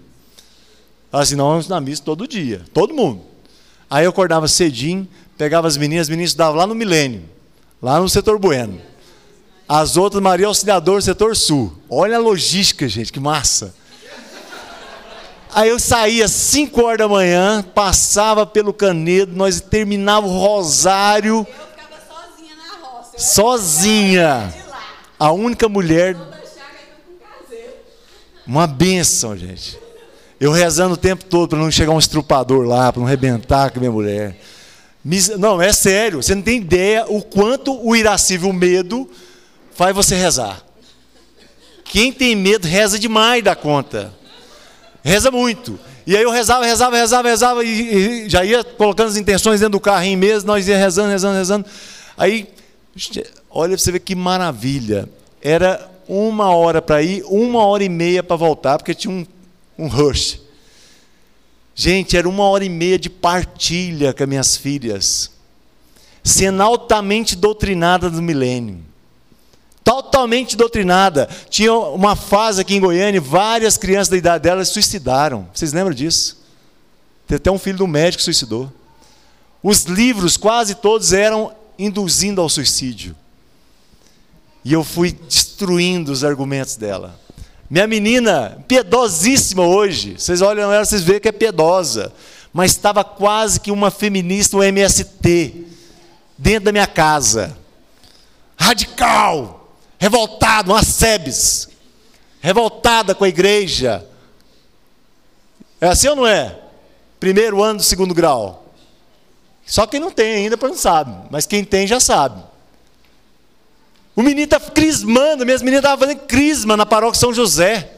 Assim, não, na missa todo dia. Todo mundo. Aí eu acordava cedinho, pegava as meninas, as meninas estudavam lá no Milênio, lá no setor Bueno. As outras, Maria Auxiliador, setor Sul. Olha a logística, gente, que massa. Aí eu saía às 5 horas da manhã, passava pelo Canedo, nós terminava o rosário. Eu ficava sozinha na roça. Sozinha. A única mulher uma benção, gente. Eu rezando o tempo todo para não chegar um estrupador lá, para não rebentar com a minha mulher. Não, é sério, você não tem ideia o quanto o irascível medo faz você rezar. Quem tem medo reza demais da conta. Reza muito. E aí eu rezava, rezava, rezava, rezava, e, e já ia colocando as intenções dentro do carrinho mesmo, nós ia rezando, rezando, rezando. Aí, olha você ver que maravilha. Era uma hora para ir, uma hora e meia para voltar, porque tinha um, um rush. Gente, era uma hora e meia de partilha com as minhas filhas, sendo altamente doutrinada do milênio. Totalmente doutrinada. Tinha uma fase aqui em Goiânia, várias crianças da idade delas se suicidaram. Vocês lembram disso? Tem até um filho do médico que suicidou. Os livros, quase todos, eram induzindo ao suicídio. E eu fui destruindo os argumentos dela. Minha menina, piedosíssima hoje, vocês olham ela, vocês veem que é piedosa, mas estava quase que uma feminista, um MST, dentro da minha casa. Radical, revoltada, uma SEBS, revoltada com a igreja. É assim ou não é? Primeiro ano do segundo grau. Só quem não tem ainda, não sabe, mas quem tem já sabe. O menino está crismando, minhas meninas estavam fazendo crisma na paróquia São José.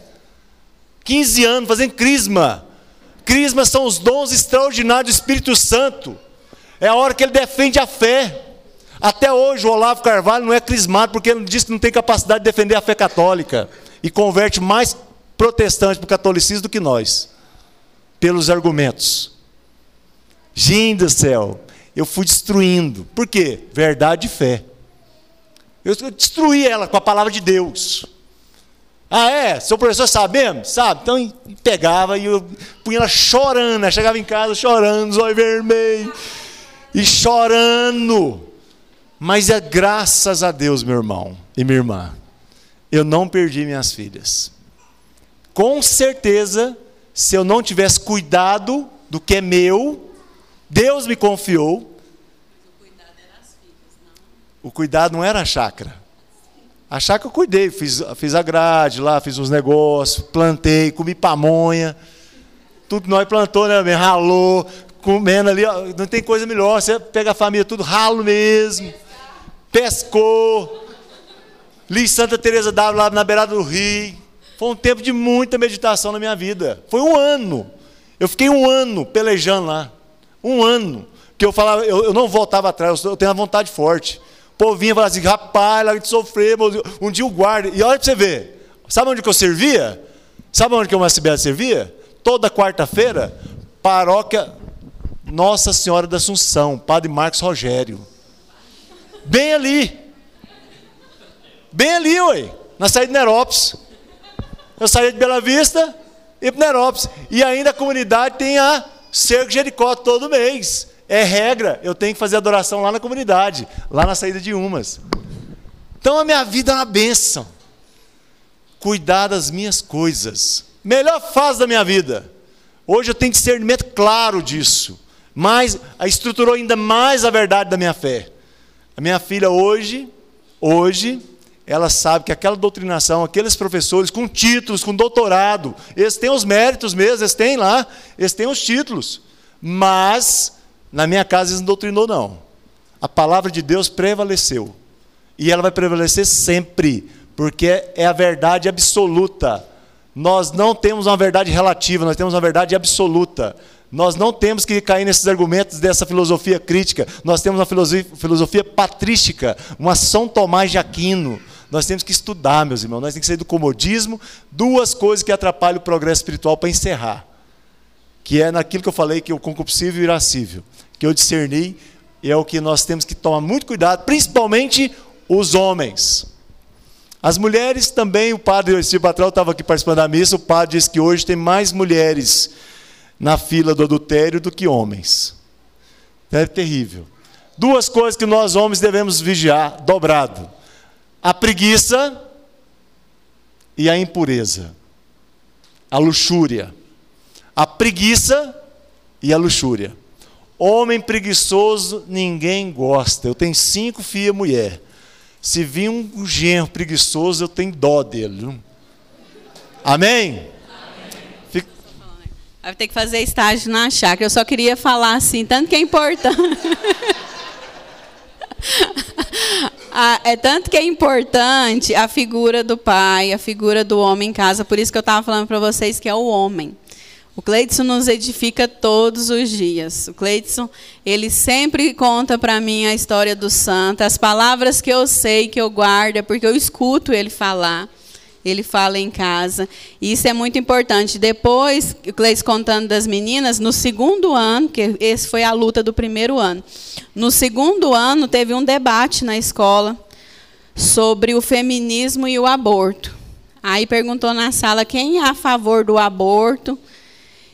15 anos fazendo crisma. Crisma são os dons extraordinários do Espírito Santo. É a hora que ele defende a fé. Até hoje o Olavo Carvalho não é crismado porque ele diz que não tem capacidade de defender a fé católica. E converte mais protestantes para o catolicismo do que nós. Pelos argumentos. Gente do céu, eu fui destruindo. Por quê? Verdade e fé. Eu destruí ela com a palavra de Deus. Ah, é? Seu professor sabe mesmo? Sabe? Então pegava e eu punha ela chorando. Ela chegava em casa chorando, os olhos vermelhos. E chorando. Mas é graças a Deus, meu irmão e minha irmã. Eu não perdi minhas filhas. Com certeza, se eu não tivesse cuidado do que é meu, Deus me confiou, o cuidado não era a chácara. A chácara eu cuidei, fiz, fiz a grade lá, fiz uns negócios, plantei, comi pamonha. Tudo nós plantou, né? Ralou, comendo ali, ó, não tem coisa melhor. Você pega a família tudo ralo mesmo. Pescou. Li Santa Teresa d'Ávila lá na beirada do rio. Foi um tempo de muita meditação na minha vida. Foi um ano. Eu fiquei um ano pelejando lá. Um ano. Que eu falava, eu, eu não voltava atrás, eu tenho a vontade forte. O povo vinha e falava assim, rapaz, larga de sofrer, um dia o guarda. E olha para você ver, sabe onde que eu servia? Sabe onde que uma SBL servia? Toda quarta-feira, paróquia Nossa Senhora da Assunção, Padre Marcos Rogério. Bem ali. Bem ali, ué, na saída de Nerópolis. Eu saía de Bela Vista e para Nerópolis. E ainda a comunidade tem a Cerco Jericó todo mês. É regra, eu tenho que fazer adoração lá na comunidade, lá na saída de umas. Então a minha vida é uma bênção. Cuidar das minhas coisas. Melhor fase da minha vida. Hoje eu tenho discernimento claro disso. Mas estruturou ainda mais a verdade da minha fé. A minha filha hoje, hoje, ela sabe que aquela doutrinação, aqueles professores com títulos, com doutorado, eles têm os méritos mesmo, eles têm lá, eles têm os títulos. Mas Na minha casa eles não doutrinou, não. A palavra de Deus prevaleceu. E ela vai prevalecer sempre, porque é a verdade absoluta. Nós não temos uma verdade relativa, nós temos uma verdade absoluta. Nós não temos que cair nesses argumentos dessa filosofia crítica. Nós temos uma filosofia, filosofia patrística, uma São Tomás de Aquino. Nós temos que estudar, meus irmãos. Nós temos que sair do comodismo. Duas coisas que atrapalham o progresso espiritual para encerrar. Que é naquilo que eu falei, que é o concupiscível e o irascível. Que eu discerni, e é o que nós temos que tomar muito cuidado, principalmente os homens. As mulheres também, o padre Steve Patral estava aqui participando da missa, o padre disse que hoje tem mais mulheres na fila do adultério do que homens. É terrível. Duas coisas que nós homens devemos vigiar, dobrado: a preguiça e a impureza, a luxúria. A preguiça e a luxúria. Homem preguiçoso, ninguém gosta. Eu tenho cinco filhas mulher. Se vir um genro preguiçoso, eu tenho dó dele. Amém? Vai ter que fazer estágio na chácara. Eu só queria falar assim, tanto que é importante. ah, é tanto que é importante a figura do pai, a figura do homem em casa. Por isso que eu estava falando para vocês que é o homem. O Cleidson nos edifica todos os dias. O Cleidson, ele sempre conta para mim a história do santo, as palavras que eu sei, que eu guardo, é porque eu escuto ele falar ele fala em casa. E isso é muito importante. Depois, o Cleis contando das meninas, no segundo ano, que esse foi a luta do primeiro ano. No segundo ano, teve um debate na escola sobre o feminismo e o aborto. Aí perguntou na sala quem é a favor do aborto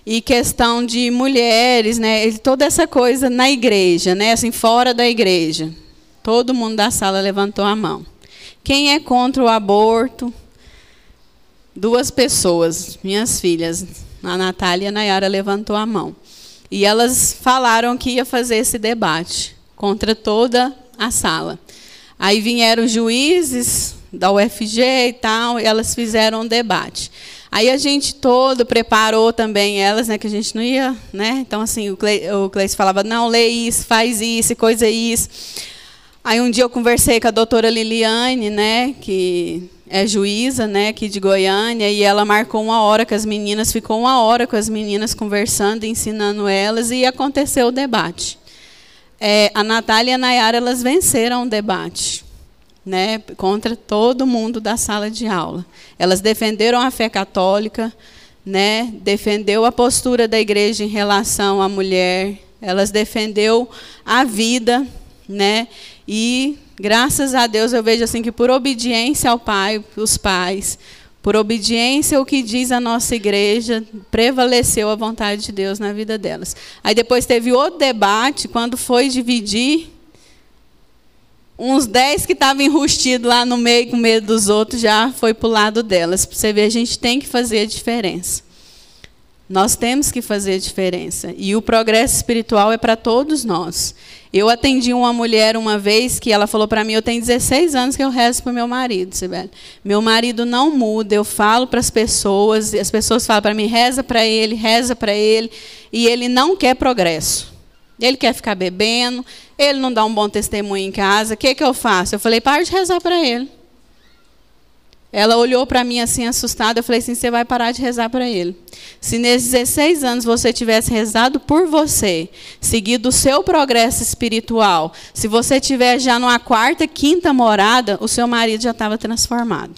e questão de mulheres, né? Toda essa coisa na igreja, né? Assim, fora da igreja. Todo mundo da sala levantou a mão. Quem é contra o aborto? Duas pessoas, minhas filhas, a Natália e a Nayara levantou a mão. E elas falaram que ia fazer esse debate contra toda a sala. Aí vieram juízes da UFG e tal, e elas fizeram um debate. Aí a gente todo preparou também elas, né, que a gente não ia, né? Então assim, o Cleice falava: "Não, lê isso, faz isso, coisa isso". Aí um dia eu conversei com a doutora Liliane, né, que é juíza, né, aqui de Goiânia, e ela marcou uma hora com as meninas, ficou uma hora com as meninas conversando, ensinando elas, e aconteceu o debate. É, a Natália e a Nayara, elas venceram o debate, né, contra todo mundo da sala de aula. Elas defenderam a fé católica, né, defendeu a postura da igreja em relação à mulher, elas defendeu a vida, né, e Graças a Deus eu vejo assim que por obediência ao Pai, os pais, por obediência ao que diz a nossa igreja, prevaleceu a vontade de Deus na vida delas. Aí depois teve outro debate, quando foi dividir, uns dez que estavam enrustidos lá no meio com medo dos outros já foi para o lado delas. Você ver, a gente tem que fazer a diferença. Nós temos que fazer diferença. E o progresso espiritual é para todos nós. Eu atendi uma mulher uma vez que ela falou para mim: Eu tenho 16 anos que eu rezo para meu marido, Sibeli. Meu marido não muda, eu falo para as pessoas, e as pessoas falam para mim: reza para ele, reza para ele, e ele não quer progresso. Ele quer ficar bebendo, ele não dá um bom testemunho em casa. O que, que eu faço? Eu falei: Para de rezar para ele. Ela olhou para mim assim, assustada. Eu falei assim: você vai parar de rezar para ele. Se nesses 16 anos você tivesse rezado por você, seguido o seu progresso espiritual, se você tiver já numa quarta, quinta morada, o seu marido já estava transformado.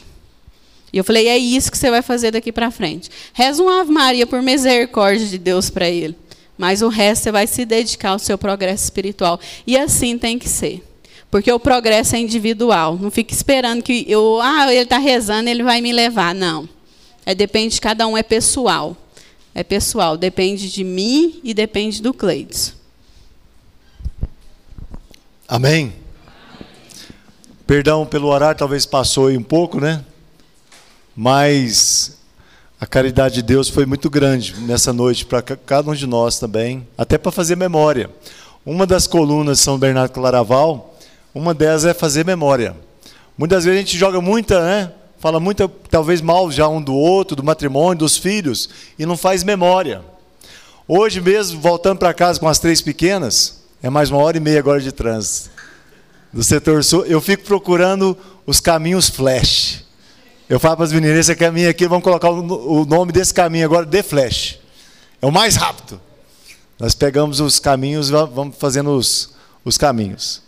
E eu falei: é isso que você vai fazer daqui para frente. Reza uma Ave Maria por misericórdia de Deus para ele. Mas o resto você vai se dedicar ao seu progresso espiritual. E assim tem que ser. Porque o progresso é individual. Não fique esperando que eu, ah, ele está rezando, ele vai me levar. Não. É depende de cada um, é pessoal. É pessoal, depende de mim e depende do Cleides. Amém. Perdão pelo horário, talvez passou aí um pouco, né? Mas a caridade de Deus foi muito grande nessa noite para cada um de nós também, até para fazer memória. Uma das colunas de São Bernardo Claraval uma delas é fazer memória. Muitas vezes a gente joga muita, né? Fala muito, talvez mal já um do outro, do matrimônio, dos filhos, e não faz memória. Hoje mesmo, voltando para casa com as três pequenas, é mais uma hora e meia agora de trânsito. Do setor sul, eu fico procurando os caminhos flash. Eu falo para as meninas, esse caminho aqui, vamos colocar o nome desse caminho agora de flash. É o mais rápido. Nós pegamos os caminhos, vamos fazendo os, os caminhos.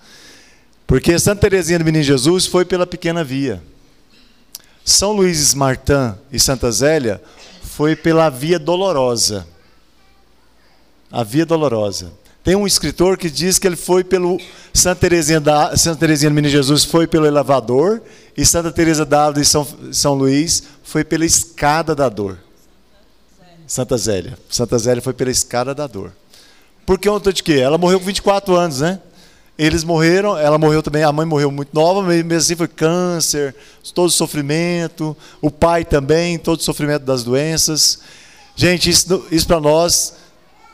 Porque Santa Teresinha do Menino Jesus foi pela pequena via. São Luís Martin e Santa Zélia foi pela via dolorosa. A via dolorosa. Tem um escritor que diz que ele foi pelo Santa Teresinha, da, Santa Teresinha do Menino Jesus foi pelo elevador e Santa Teresa d'Ávila de São, São Luís foi pela escada da dor. Santa Zélia. Santa Zélia foi pela escada da dor. Por ontem de quê? Ela morreu com 24 anos, né? Eles morreram, ela morreu também, a mãe morreu muito nova, mesmo assim foi câncer, todo sofrimento, o pai também, todo sofrimento das doenças. Gente, isso, isso para nós,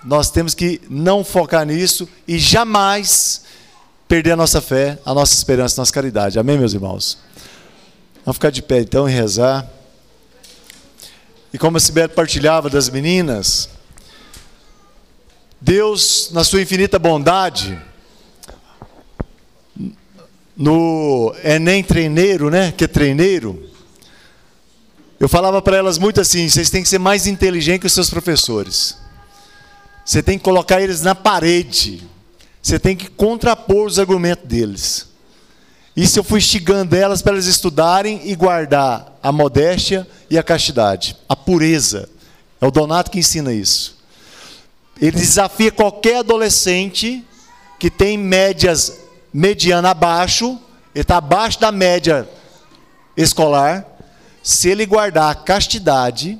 nós temos que não focar nisso e jamais perder a nossa fé, a nossa esperança, a nossa caridade. Amém, meus irmãos? Vamos ficar de pé então e rezar. E como a Sibete partilhava das meninas, Deus, na sua infinita bondade, no Enem treineiro, né? Que é treineiro. Eu falava para elas muito assim: vocês têm que ser mais inteligentes que os seus professores. Você tem que colocar eles na parede. Você tem que contrapor os argumentos deles. Isso eu fui instigando elas para elas estudarem e guardar a modéstia e a castidade, a pureza. É o Donato que ensina isso. Ele desafia qualquer adolescente que tem médias mediana abaixo, ele está abaixo da média escolar. Se ele guardar a castidade,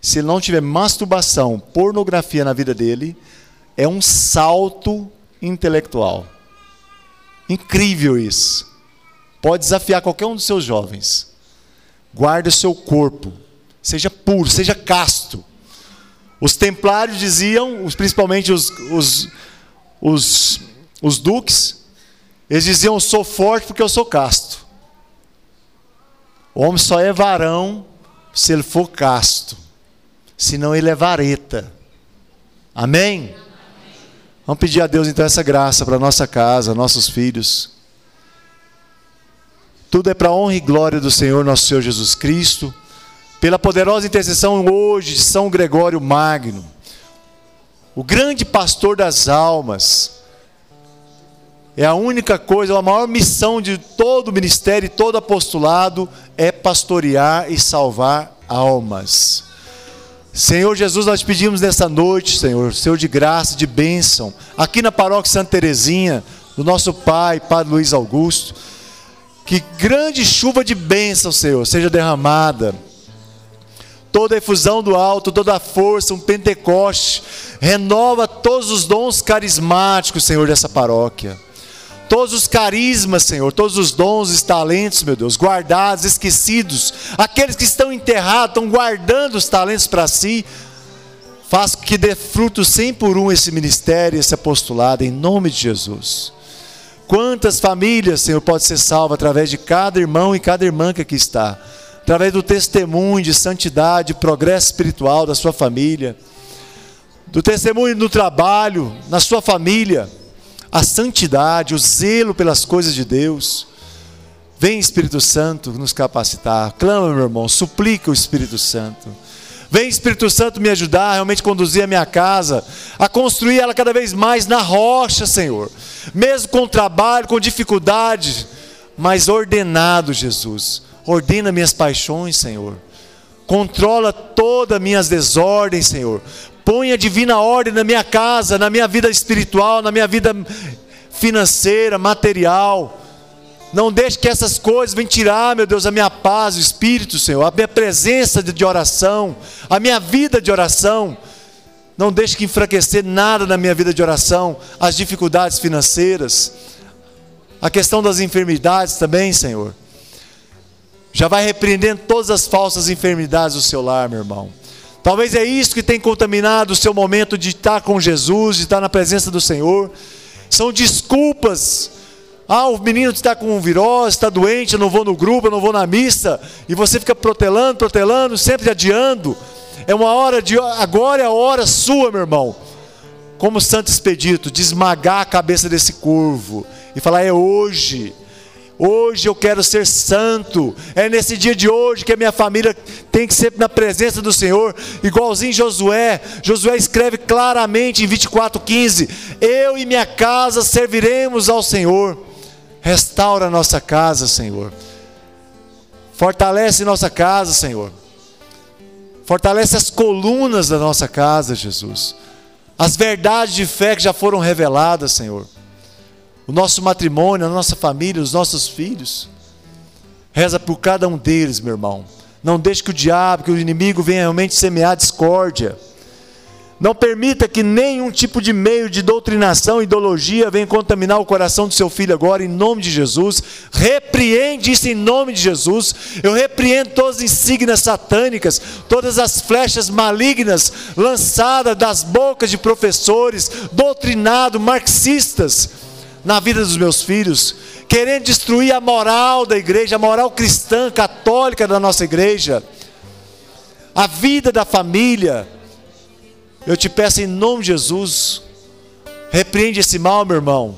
se ele não tiver masturbação, pornografia na vida dele, é um salto intelectual. Incrível isso. Pode desafiar qualquer um dos seus jovens. Guarde o seu corpo. Seja puro, seja casto. Os templários diziam, principalmente os, os, os, os duques, eles diziam: sou forte porque eu sou casto. O homem só é varão se ele for casto, senão ele é vareta. Amém? Vamos pedir a Deus então essa graça para nossa casa, nossos filhos. Tudo é para honra e glória do Senhor nosso Senhor Jesus Cristo, pela poderosa intercessão hoje de São Gregório Magno, o grande pastor das almas. É a única coisa, a maior missão de todo ministério e todo apostolado é pastorear e salvar almas. Senhor Jesus, nós pedimos nessa noite, Senhor, Senhor de graça, de bênção, aqui na paróquia Santa Terezinha, do nosso Pai, Padre Luiz Augusto, que grande chuva de bênção, Senhor, seja derramada. Toda a efusão do alto, toda a força, um Pentecoste, renova todos os dons carismáticos, Senhor, dessa paróquia. Todos os carismas, Senhor, todos os dons e talentos, meu Deus, guardados, esquecidos, aqueles que estão enterrados, estão guardando os talentos para si, faz que dê fruto sem por um esse ministério, esse apostolado, em nome de Jesus. Quantas famílias, Senhor, pode ser salva através de cada irmão e cada irmã que aqui está, através do testemunho de santidade, progresso espiritual da sua família, do testemunho no trabalho, na sua família, a santidade, o zelo pelas coisas de Deus. Vem Espírito Santo nos capacitar. Clama, meu irmão, suplica o Espírito Santo. Vem Espírito Santo me ajudar a realmente conduzir a minha casa, a construir ela cada vez mais na rocha, Senhor. Mesmo com trabalho, com dificuldade, mas ordenado, Jesus. Ordena minhas paixões, Senhor. Controla todas minhas desordens, Senhor. Põe a divina ordem na minha casa, na minha vida espiritual, na minha vida financeira, material. Não deixe que essas coisas venham tirar, meu Deus, a minha paz, o Espírito, Senhor, a minha presença de oração, a minha vida de oração. Não deixe que enfraquecer nada na minha vida de oração, as dificuldades financeiras, a questão das enfermidades também, Senhor. Já vai repreendendo todas as falsas enfermidades do seu lar, meu irmão. Talvez é isso que tem contaminado o seu momento de estar com Jesus, de estar na presença do Senhor. São desculpas ah, o menino está com virose, está doente, eu não vou no grupo, eu não vou na missa, e você fica protelando, protelando, sempre adiando. É uma hora de. Agora é a hora sua, meu irmão. Como Santo Expedito, de esmagar a cabeça desse corvo e falar: é hoje. Hoje eu quero ser santo. É nesse dia de hoje que a minha família tem que ser na presença do Senhor, igualzinho Josué. Josué escreve claramente em 24:15: Eu e minha casa serviremos ao Senhor. Restaura nossa casa, Senhor. Fortalece nossa casa, Senhor. Fortalece as colunas da nossa casa, Jesus. As verdades de fé que já foram reveladas, Senhor o nosso matrimônio, a nossa família, os nossos filhos. Reza por cada um deles, meu irmão. Não deixe que o diabo, que o inimigo venha realmente semear discórdia. Não permita que nenhum tipo de meio de doutrinação, ideologia venha contaminar o coração do seu filho agora, em nome de Jesus. Repreende isso em nome de Jesus. Eu repreendo todas as insígnias satânicas, todas as flechas malignas lançadas das bocas de professores, doutrinados, marxistas na vida dos meus filhos, querendo destruir a moral da igreja, a moral cristã, católica da nossa igreja, a vida da família. Eu te peço em nome de Jesus, repreende esse mal, meu irmão,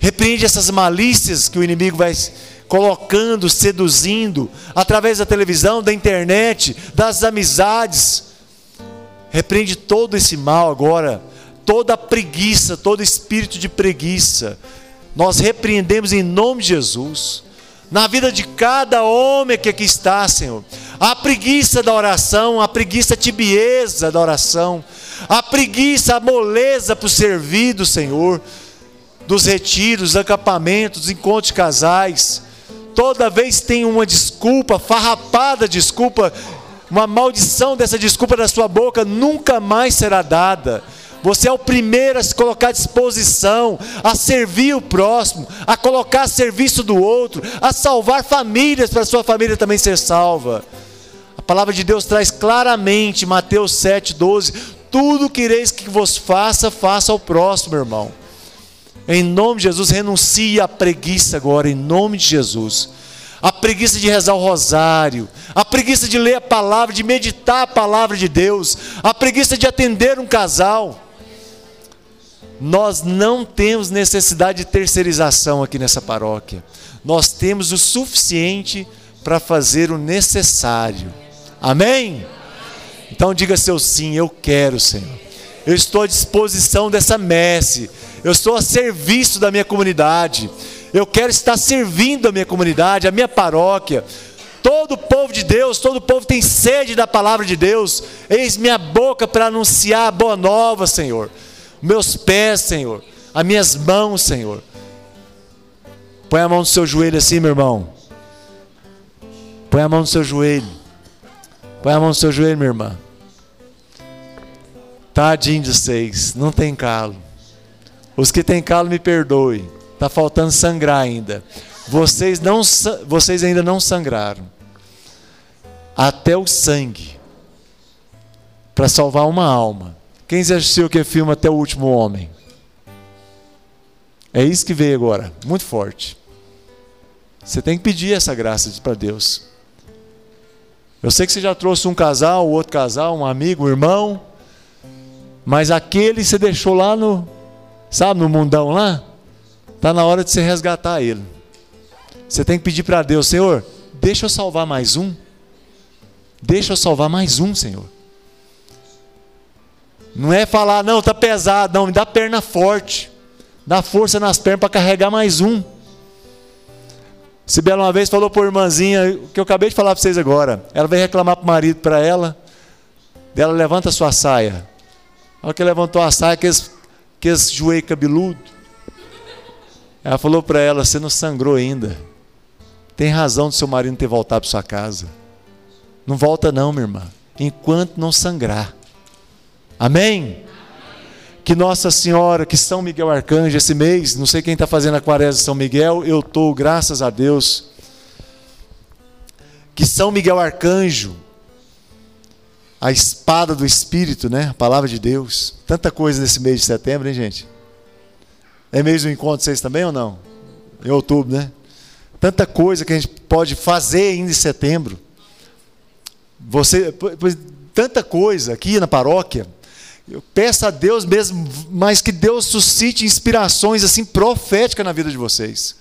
repreende essas malícias que o inimigo vai colocando, seduzindo, através da televisão, da internet, das amizades. Repreende todo esse mal agora, toda preguiça, todo espírito de preguiça, nós repreendemos em nome de Jesus, na vida de cada homem que aqui está, Senhor, a preguiça da oração, a preguiça a tibieza da oração, a preguiça, a moleza para o servir Senhor, dos retiros, acampamentos, encontros de casais, toda vez tem uma desculpa, farrapada desculpa, uma maldição dessa desculpa da sua boca nunca mais será dada você é o primeiro a se colocar à disposição, a servir o próximo, a colocar a serviço do outro, a salvar famílias para a sua família também ser salva. A palavra de Deus traz claramente, Mateus 7,12: tudo que ireis que vos faça, faça ao próximo, irmão. Em nome de Jesus, renuncie à preguiça agora, em nome de Jesus. A preguiça de rezar o rosário, a preguiça de ler a palavra, de meditar a palavra de Deus, a preguiça de atender um casal. Nós não temos necessidade de terceirização aqui nessa paróquia. Nós temos o suficiente para fazer o necessário. Amém? Então diga seu sim, eu quero, Senhor. Eu estou à disposição dessa messe. Eu estou a serviço da minha comunidade. Eu quero estar servindo a minha comunidade, a minha paróquia. Todo o povo de Deus, todo o povo tem sede da palavra de Deus. Eis minha boca para anunciar a boa nova, Senhor meus pés, Senhor, as minhas mãos, Senhor. Põe a mão no seu joelho assim, meu irmão. Põe a mão no seu joelho. Põe a mão no seu joelho, minha irmã. Tadinho de vocês, não tem calo. Os que têm calo, me perdoe. Está faltando sangrar ainda. Vocês, não, vocês ainda não sangraram. Até o sangue. Para salvar uma alma. Quem já assistiu que filme Até o Último Homem? É isso que veio agora, muito forte. Você tem que pedir essa graça para Deus. Eu sei que você já trouxe um casal, outro casal, um amigo, um irmão, mas aquele você deixou lá no, sabe, no mundão lá, tá na hora de você resgatar ele. Você tem que pedir para Deus, Senhor, deixa eu salvar mais um. Deixa eu salvar mais um, Senhor. Não é falar, não, está pesado, não, me dá perna forte. Dá força nas pernas para carregar mais um. Sibela uma vez falou para a irmãzinha, o que eu acabei de falar para vocês agora. Ela veio reclamar para o marido, para ela. Dela, levanta a sua saia. A hora que levantou a saia, aqueles, aqueles joelho cabeludo. Ela falou para ela: Você não sangrou ainda. Tem razão do seu marido ter voltado para sua casa. Não volta, não, minha irmã. Enquanto não sangrar. Amém? Que Nossa Senhora, que São Miguel Arcanjo, esse mês, não sei quem está fazendo a quaresma de São Miguel, eu estou, graças a Deus. Que São Miguel Arcanjo, a espada do Espírito, né? A palavra de Deus. Tanta coisa nesse mês de setembro, hein, gente? É mês do encontro vocês também ou não? Em outubro, né? Tanta coisa que a gente pode fazer ainda em setembro. Você, tanta coisa aqui na paróquia. Eu peço a Deus mesmo, mas que Deus suscite inspirações assim proféticas na vida de vocês.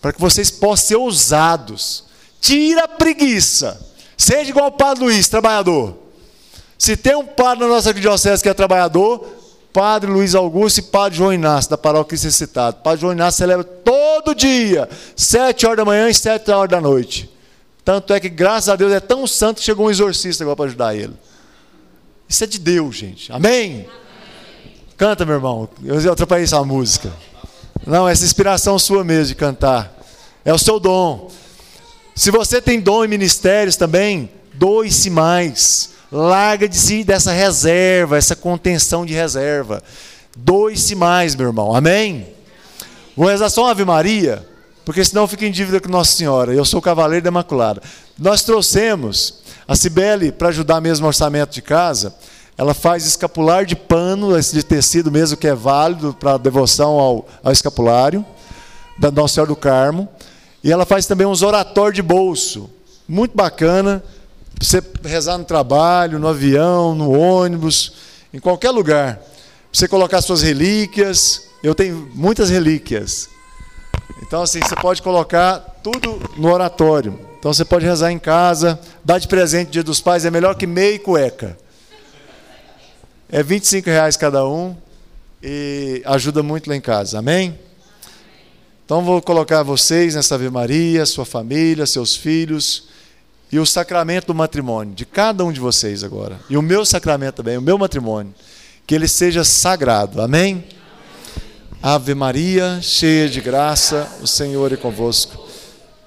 Para que vocês possam ser ousados. Tira a preguiça. Seja igual o Padre Luiz, trabalhador. Se tem um padre na nossa diocese que é trabalhador, Padre Luiz Augusto e Padre João Inácio, da paróquia que citado. Padre João Inácio celebra todo dia, sete horas da manhã e sete horas da noite. Tanto é que, graças a Deus, é tão santo que chegou um exorcista agora para ajudar ele. Isso é de Deus, gente. Amém? Amém. Canta, meu irmão. Eu atrapalhei essa música. Não, essa inspiração sua mesmo de cantar. É o seu dom. Se você tem dom em ministérios também, doe-se mais. Larga de si dessa reserva, essa contenção de reserva. Doe-se mais, meu irmão. Amém? Vou rezar só uma Ave Maria, porque senão fica em dívida com Nossa Senhora. Eu sou o cavaleiro da Imaculada. Nós trouxemos a Cibele para ajudar mesmo no orçamento de casa. Ela faz escapular de pano, esse de tecido mesmo que é válido para devoção ao, ao escapulário, da Nossa Senhora do Carmo. E ela faz também uns oratórios de bolso, muito bacana, para você rezar no trabalho, no avião, no ônibus, em qualquer lugar. Para você colocar suas relíquias. Eu tenho muitas relíquias. Então, assim, você pode colocar tudo no oratório. Então, você pode rezar em casa, dar de presente Dia dos Pais, é melhor que meia e cueca. É 25 reais cada um e ajuda muito lá em casa. Amém? Então vou colocar vocês nessa Ave Maria, sua família, seus filhos e o sacramento do matrimônio de cada um de vocês agora. E o meu sacramento também, o meu matrimônio, que ele seja sagrado. Amém? Ave Maria, cheia de graça, o Senhor é convosco.